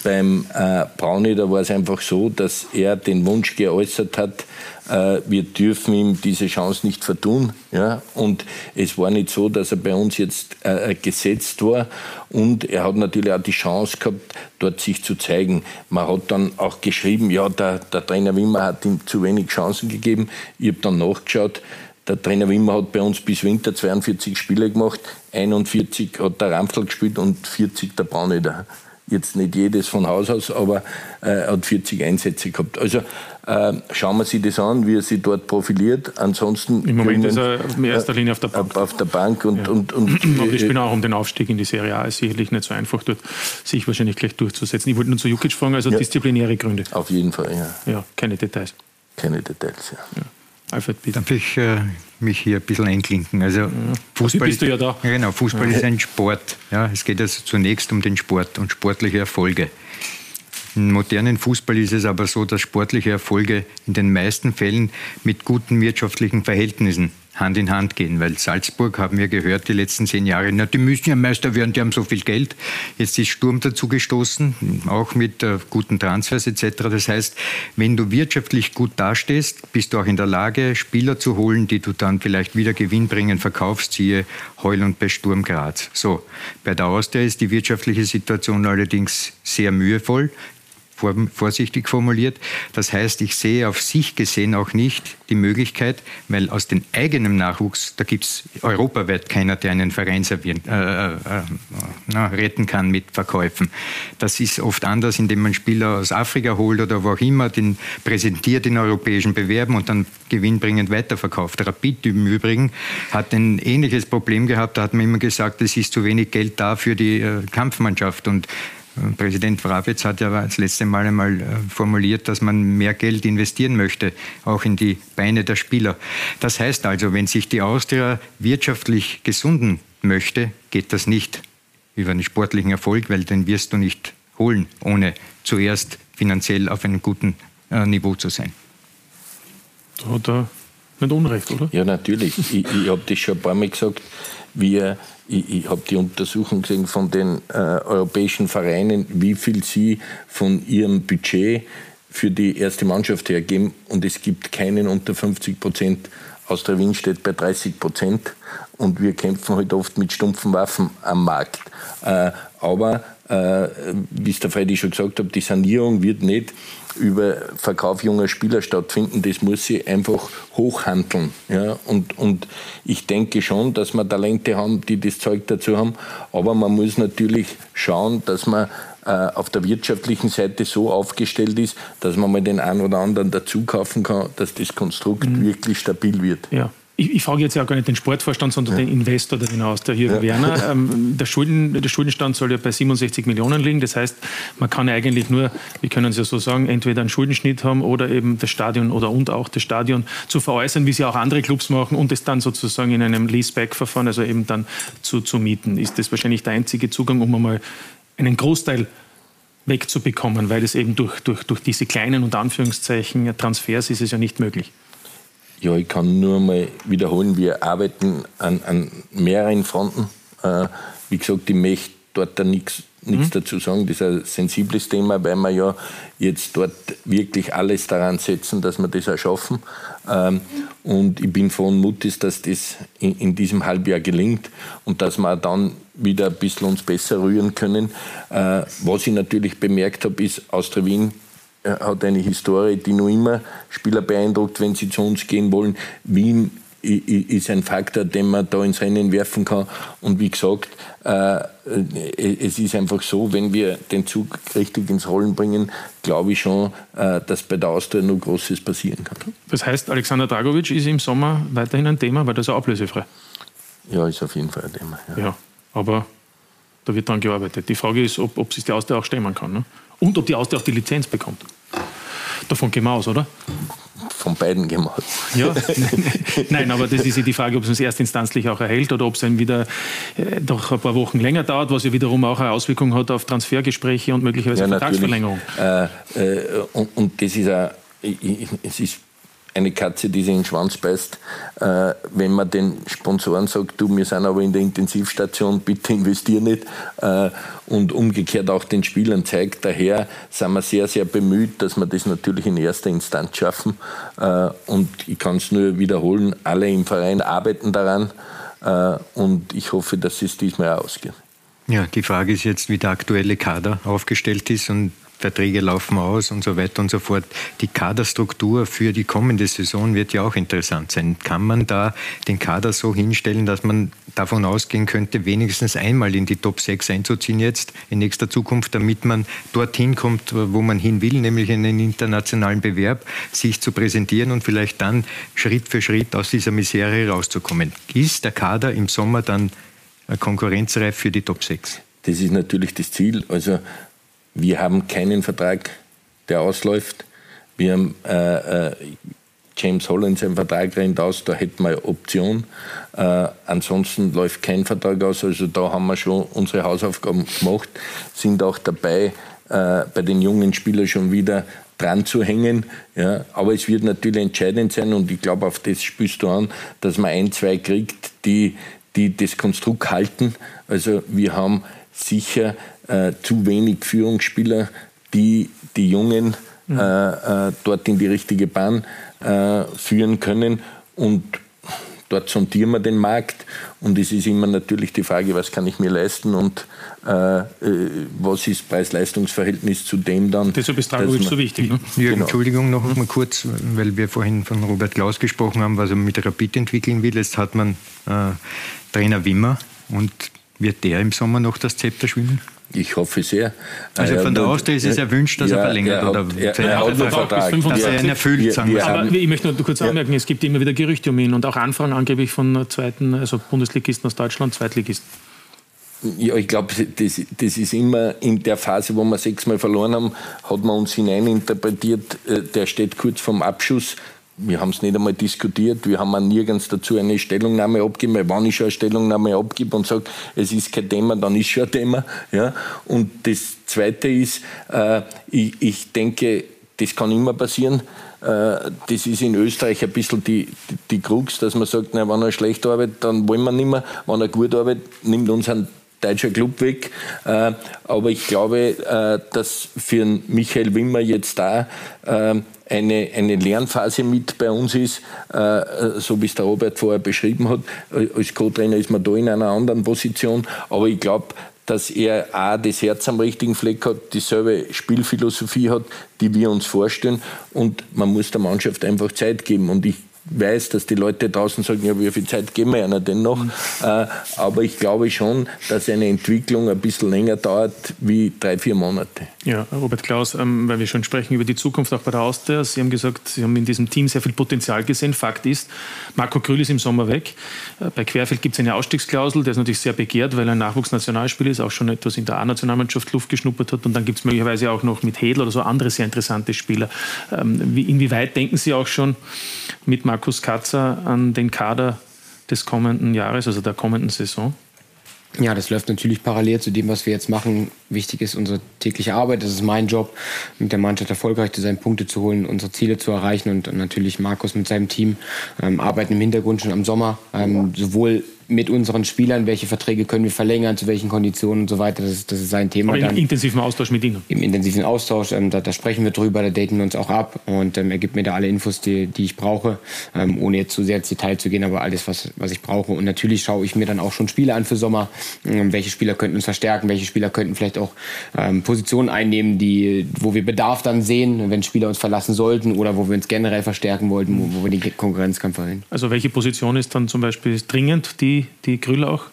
beim äh, Brauni, da war es einfach so, dass er den Wunsch geäußert hat, äh, wir dürfen ihm diese Chance nicht vertun. Ja? Und es war nicht so, dass er bei uns jetzt äh, gesetzt war. Und er hat natürlich auch die Chance gehabt, dort sich zu zeigen. Man hat dann auch geschrieben, ja, der, der Trainer Wimmer hat ihm zu wenig Chancen gegeben. Ich habe dann nachgeschaut. Der Trainer Wimmer hat bei uns bis Winter 42 Spiele gemacht, 41 hat der Ramfl gespielt und 40 der Brauneder jetzt nicht jedes von Haus aus, aber äh, hat 40 Einsätze gehabt. Also äh, schauen wir sich das an, wie er sich dort profiliert. Ansonsten im Moment ist er in erster Linie auf der Bank. Auf der Bank und, ja. und, und, und ich bin auch um den Aufstieg in die Serie A ist sicherlich nicht so einfach dort sich wahrscheinlich gleich durchzusetzen. Ich wollte nur zu Jukic fragen, also ja. disziplinäre Gründe. Auf jeden Fall, ja. Ja, keine Details. Keine Details, ja. ja. Alfred, bitte. Darf ich äh, mich hier ein bisschen einklinken? Also ja. Fußball bist du ja da. Ja, genau, Fußball ja. ist ein Sport. Ja, es geht also zunächst um den Sport und sportliche Erfolge. Im modernen Fußball ist es aber so, dass sportliche Erfolge in den meisten Fällen mit guten wirtschaftlichen Verhältnissen Hand in Hand gehen, weil Salzburg, haben wir gehört, die letzten zehn Jahre, na, die müssen ja Meister werden, die haben so viel Geld. Jetzt ist Sturm dazu gestoßen, auch mit äh, guten Transfers etc. Das heißt, wenn du wirtschaftlich gut dastehst, bist du auch in der Lage, Spieler zu holen, die du dann vielleicht wieder gewinnbringend verkaufst, siehe Heul und bei Sturm Graz. So, bei der Austria ist die wirtschaftliche Situation allerdings sehr mühevoll vorsichtig formuliert. Das heißt, ich sehe auf sich gesehen auch nicht die Möglichkeit, weil aus dem eigenen Nachwuchs, da gibt es europaweit keiner, der einen Verein servieren, äh, äh, äh, retten kann mit Verkäufen. Das ist oft anders, indem man Spieler aus Afrika holt oder wo auch immer, den präsentiert in europäischen Bewerben und dann gewinnbringend weiterverkauft. Rapid im Übrigen hat ein ähnliches Problem gehabt. Da hat man immer gesagt, es ist zu wenig Geld da für die äh, Kampfmannschaft und Präsident Wrabetz hat ja das letzte Mal einmal äh, formuliert, dass man mehr Geld investieren möchte, auch in die Beine der Spieler. Das heißt also, wenn sich die Austria wirtschaftlich gesunden möchte, geht das nicht über einen sportlichen Erfolg, weil den wirst du nicht holen, ohne zuerst finanziell auf einem guten äh, Niveau zu sein. Da hat er nicht Unrecht, oder? Ja, natürlich. ich ich habe das schon ein paar Mal gesagt. Wir ich, ich habe die Untersuchung gesehen von den äh, europäischen Vereinen, wie viel sie von ihrem Budget für die erste Mannschaft hergeben. Und es gibt keinen unter 50 Prozent. Austria Wien steht bei 30 Prozent. Und wir kämpfen halt oft mit stumpfen Waffen am Markt. Äh, aber, äh, wie es der Freddy schon gesagt hat, die Sanierung wird nicht über Verkauf junger Spieler stattfinden. Das muss sie einfach hochhandeln. Ja? Und, und ich denke schon, dass wir Talente haben, die das Zeug dazu haben. Aber man muss natürlich schauen, dass man auf der wirtschaftlichen Seite so aufgestellt ist, dass man mal den einen oder anderen dazu kaufen kann, dass das Konstrukt mhm. wirklich stabil wird. Ja. ich, ich, frage jetzt ja gar nicht den Sportvorstand, sondern ja. den Investor der hinaus, der Jürgen ja. Werner. Ähm, der, Schulden, der Schuldenstand soll ja bei 67 Millionen liegen. Das heißt, man kann eigentlich nur, wir können es ja so sagen, entweder einen Schuldenschnitt haben oder eben das Stadion oder und auch das Stadion zu veräußern, wie sie auch andere Clubs machen und es dann sozusagen in einem Leaseback-Verfahren, also eben dann zu, zu mieten. Ist das wahrscheinlich der einzige Zugang, um einmal einen Großteil wegzubekommen, weil es eben durch, durch, durch diese kleinen und Anführungszeichen Transfers ist es ja nicht möglich. Ja, ich kann nur mal wiederholen, wir arbeiten an, an mehreren Fronten. Äh, wie gesagt, ich möchte dort da nichts mhm. dazu sagen. Das ist ein sensibles Thema, weil wir ja jetzt dort wirklich alles daran setzen, dass wir das auch schaffen. Ähm, und ich bin von Mutis, dass das in, in, diesem Halbjahr gelingt und dass wir dann wieder ein bisschen uns besser rühren können. Äh, was ich natürlich bemerkt habe, ist, Austria Wien hat eine Historie, die noch immer Spieler beeindruckt, wenn sie zu uns gehen wollen. Wien ist ein Faktor, den man da ins Rennen werfen kann. Und wie gesagt, äh, es ist einfach so, wenn wir den Zug richtig ins Rollen bringen, glaube ich schon, äh, dass bei der Austria noch Großes passieren kann. Das heißt, Alexander Dragovic ist im Sommer weiterhin ein Thema, weil das ist ablösefrei. Ja, ist auf jeden Fall ein Thema. Ja, ja aber da wird dran gearbeitet. Die Frage ist, ob, ob sich die Austria auch stemmen kann. Ne? Und ob die Austria auch die Lizenz bekommt. Davon gehen wir aus, oder? Von beiden gehen wir aus. Ja, nein, aber das ist ja die Frage, ob es uns erstinstanzlich auch erhält oder ob es dann wieder äh, doch ein paar Wochen länger dauert, was ja wiederum auch eine Auswirkung hat auf Transfergespräche und möglicherweise ja, Vertragsverlängerung. Äh, äh, und, und, das ist ein, es ist eine Katze, die sich in den Schwanz beißt, äh, wenn man den Sponsoren sagt, du, wir sind aber in der Intensivstation, bitte investier nicht. Äh, und umgekehrt auch den Spielern zeigt. Daher sind wir sehr, sehr bemüht, dass wir das natürlich in erster Instanz schaffen. Äh, und ich kann es nur wiederholen, alle im Verein arbeiten daran. Äh, und ich hoffe, dass es diesmal ausgeht. Ja, die Frage ist jetzt, wie der aktuelle Kader aufgestellt ist und Verträge laufen aus und so weiter und so fort. Die Kaderstruktur für die kommende Saison wird ja auch interessant sein. Kann man da den Kader so hinstellen, dass man davon ausgehen könnte, wenigstens einmal in die Top 6 einzuziehen jetzt in nächster Zukunft, damit man dorthin kommt, wo man hin will, nämlich in einen internationalen Bewerb, sich zu präsentieren und vielleicht dann Schritt für Schritt aus dieser Misere rauszukommen. Ist der Kader im Sommer dann konkurrenzreif für die Top 6? Das ist natürlich das Ziel. Also wir haben keinen Vertrag, der ausläuft. Wir haben äh, äh, James Holland sein Vertrag rennt aus, da hätten wir Option. Äh, ansonsten läuft kein Vertrag aus, also da haben wir schon unsere Hausaufgaben gemacht, sind auch dabei, äh, bei den jungen Spielern schon wieder dran zu hängen. Ja. Aber es wird natürlich entscheidend sein und ich glaube, auf das spürst du an, dass man ein, zwei kriegt, die, die das Konstrukt halten. Also wir haben sicher äh, zu wenig Führungsspieler, die die Jungen mhm. äh, äh, dort in die richtige Bahn äh, führen können. Und dort sondieren wir den Markt. Und es ist immer natürlich die Frage, was kann ich mir leisten und äh, äh was ist Preis-Leistungs-Verhältnis zu dem dann. Deshalb ist Dragovic so wichtig. Ne? Jürgen, genau. Entschuldigung noch mal kurz, weil wir vorhin von Robert Klaus gesprochen haben, was er mit Rapid entwickeln will. Jetzt hat man äh, Trainer Wimmer und wird der im Sommer noch das Zepter schwimmen? Ich hoffe sehr. Also von der Austria ist es erwünscht, dass ja, er verlängert er hat, oder er, er hat einen Vertrag, dass er ihn erfüllt. sagen wir. Aber ich möchte nur kurz anmerken, es gibt immer wieder Gerüchte um ihn und auch Anfragen angeblich von zweiten, also Bundesligisten aus Deutschland, Zweitligisten. Ja, ich glaube, das, das ist immer in der Phase, wo wir sechsmal verloren haben, hat man uns hineininterpretiert, äh, der steht kurz vorm Abschuss wir haben es nicht einmal diskutiert, wir haben auch nirgends dazu eine Stellungnahme abgegeben, weil wenn ich schon eine Stellungnahme abgebe und sage, es ist kein Thema, dann ist schon ein Thema. Ja? Und das Zweite ist, äh, ich, ich denke, das kann immer passieren. Äh, das ist in Österreich ein bisschen die, die, die Krux, dass man sagt, na, wenn er schlecht arbeitet, dann wollen wir nicht mehr. Wenn er gut arbeitet, nimmt uns ein deutscher Club weg. Äh, aber ich glaube, äh, dass für Michael Wimmer jetzt da äh, eine, eine Lernphase mit bei uns ist, so wie es der Robert vorher beschrieben hat. Als Co-Trainer ist man da in einer anderen Position, aber ich glaube, dass er A, das Herz am richtigen Fleck hat, dieselbe Spielphilosophie hat, die wir uns vorstellen und man muss der Mannschaft einfach Zeit geben und ich weiß, dass die Leute draußen sagen, ja, wie viel Zeit geben wir einer denn noch? Mhm. Äh, aber ich glaube schon, dass eine Entwicklung ein bisschen länger dauert wie drei, vier Monate. Ja, Robert Klaus, ähm, weil wir schon sprechen über die Zukunft auch bei der Austria. Sie haben gesagt, Sie haben in diesem Team sehr viel Potenzial gesehen. Fakt ist, Marco Krüll ist im Sommer weg. Äh, bei Querfeld gibt es eine Ausstiegsklausel, der ist natürlich sehr begehrt, weil er ein Nachwuchsnationalspieler ist, auch schon etwas in der A-Nationalmannschaft Luft geschnuppert hat. Und dann gibt es möglicherweise auch noch mit Hedel oder so andere sehr interessante Spieler. Ähm, inwieweit denken Sie auch schon mit Markus Katzer an den Kader des kommenden Jahres, also der kommenden Saison? Ja, das läuft natürlich parallel zu dem, was wir jetzt machen. Wichtig ist unsere tägliche Arbeit. Das ist mein Job, mit der Mannschaft erfolgreich zu sein, Punkte zu holen, unsere Ziele zu erreichen. Und natürlich Markus mit seinem Team ähm, arbeiten im Hintergrund schon am Sommer, ähm, sowohl mit unseren Spielern, welche Verträge können wir verlängern, zu welchen Konditionen und so weiter. Das ist, das ist sein Thema. Aber im intensiven Austausch mit Ihnen? Im intensiven Austausch, ähm, da, da, sprechen wir drüber, da daten wir uns auch ab und ähm, er gibt mir da alle Infos, die, die ich brauche, ähm, ohne jetzt zu sehr ins Detail zu gehen, aber alles, was, was ich brauche. Und natürlich schaue ich mir dann auch schon Spiele an für Sommer. Ähm, welche Spieler könnten uns verstärken, welche Spieler könnten vielleicht auch ähm, Positionen einnehmen, die, wo wir Bedarf dann sehen, wenn Spieler uns verlassen sollten oder wo wir uns generell verstärken wollten, wo, wo wir den Konkurrenzkampf verhindern. Also welche Position ist dann zum Beispiel dringend, die, die Grüller auch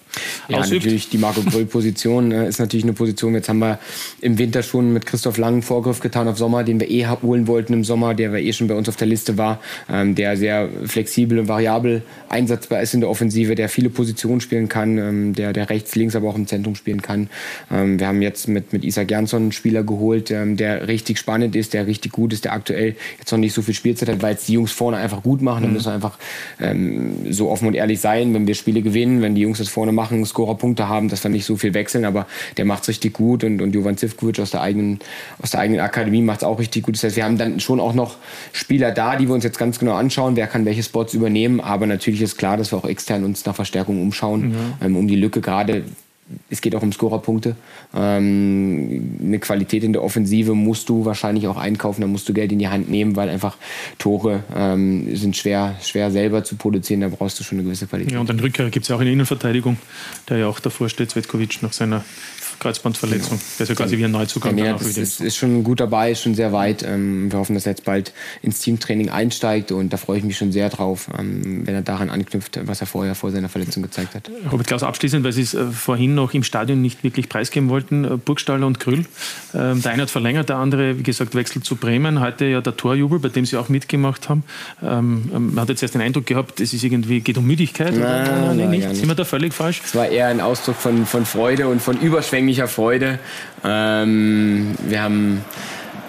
ja, ausübt. natürlich die Marco Gröll-Position äh, ist natürlich eine Position. Jetzt haben wir im Winter schon mit Christoph Lang einen Vorgriff getan auf Sommer, den wir eh holen wollten im Sommer, der eh schon bei uns auf der Liste war, ähm, der sehr flexibel und variabel einsatzbar ist in der Offensive, der viele Positionen spielen kann, ähm, der, der rechts, links, aber auch im Zentrum spielen kann. Ähm, wir haben jetzt mit, mit Isa Gernsson einen Spieler geholt, ähm, der richtig spannend ist, der richtig gut ist, der aktuell jetzt noch nicht so viel Spielzeit hat, weil es die Jungs vorne einfach gut machen. Mhm. Da müssen wir einfach ähm, so offen und ehrlich sein, wenn wir Spiele gewinnen, wenn die Jungs das vorne machen, machen, Scorerpunkte haben, dass wir nicht so viel wechseln, aber der macht es richtig gut und, und Jovan Zivkovic aus der eigenen, aus der eigenen Akademie macht es auch richtig gut. Das heißt, wir haben dann schon auch noch Spieler da, die wir uns jetzt ganz genau anschauen, wer kann welche Spots übernehmen, aber natürlich ist klar, dass wir auch extern uns nach Verstärkung umschauen, ja. ähm, um die Lücke gerade es geht auch um Scorerpunkte. Ähm, eine Qualität in der Offensive musst du wahrscheinlich auch einkaufen, da musst du Geld in die Hand nehmen, weil einfach Tore ähm, sind schwer, schwer selber zu produzieren, da brauchst du schon eine gewisse Qualität. Ja, und einen Rückkehrer gibt es ja auch in der Innenverteidigung, der ja auch davor steht, Svetkovic nach seiner Kreuzbandverletzung. Genau. Der ist ja quasi wie ein Neuzugang. Ja, das ist, ist, schon gut dabei, ist schon sehr weit. Ähm, wir hoffen, dass er jetzt bald ins Teamtraining einsteigt und da freue ich mich schon sehr drauf, ähm, wenn er daran anknüpft, was er vorher vor seiner Verletzung gezeigt hat. Robert Klaus, abschließend, weil Sie es äh, vorhin noch im Stadion nicht wirklich preisgeben wollten, äh, Burgstaller und Krüll. Ähm, der eine hat verlängert, der andere, wie gesagt, wechselt zu Bremen. Heute ja der Torjubel, bei dem Sie auch mitgemacht haben. Man hat jetzt erst den Eindruck gehabt, es ist irgendwie, geht um Müdigkeit. Nein? Nein, nein, nicht. Sind wir da völlig falsch? Es war eher ein Ausdruck von, von Freude und von überschwänglich unheimlicher Freude. Ähm, wir haben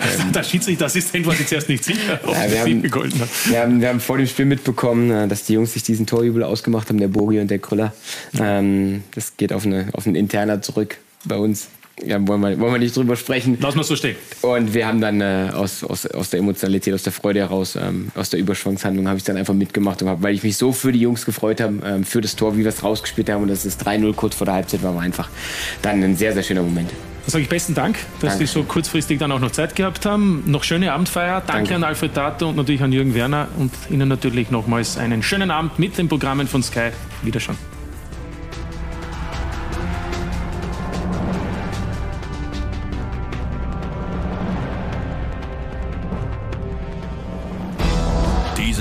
ähm, der Schiedsrichterassistent war sich zuerst nicht sicher, ob ja, wir, haben, wir, haben, wir haben vor dem Spiel mitbekommen, äh, dass die Jungs sich diesen Torjubel ausgemacht haben, der Bogi und der Krüller. Ähm, das geht auf, eine, auf einen Interner zurück bei uns ja, wollen, wir, wollen wir nicht drüber sprechen. Lass mal so stehen. Und wir haben dann äh, aus, aus, aus der Emotionalität, aus der Freude heraus, ähm, aus der Überschwangshandlung, habe ich dann einfach mitgemacht, und hab, weil ich mich so für die Jungs gefreut habe, ähm, für das Tor, wie wir es rausgespielt haben. Und das ist 3-0 kurz vor der Halbzeit, war einfach dann ein sehr, sehr schöner Moment. Dann sage ich besten Dank, dass Danke. Sie so kurzfristig dann auch noch Zeit gehabt haben. Noch schöne Abendfeier. Danke, Danke. an Alfred Tato und natürlich an Jürgen Werner und Ihnen natürlich nochmals einen schönen Abend mit den Programmen von Sky. Wiederschauen.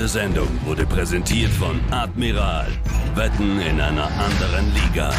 Diese Sendung wurde präsentiert von Admiral. Wetten in einer anderen Liga.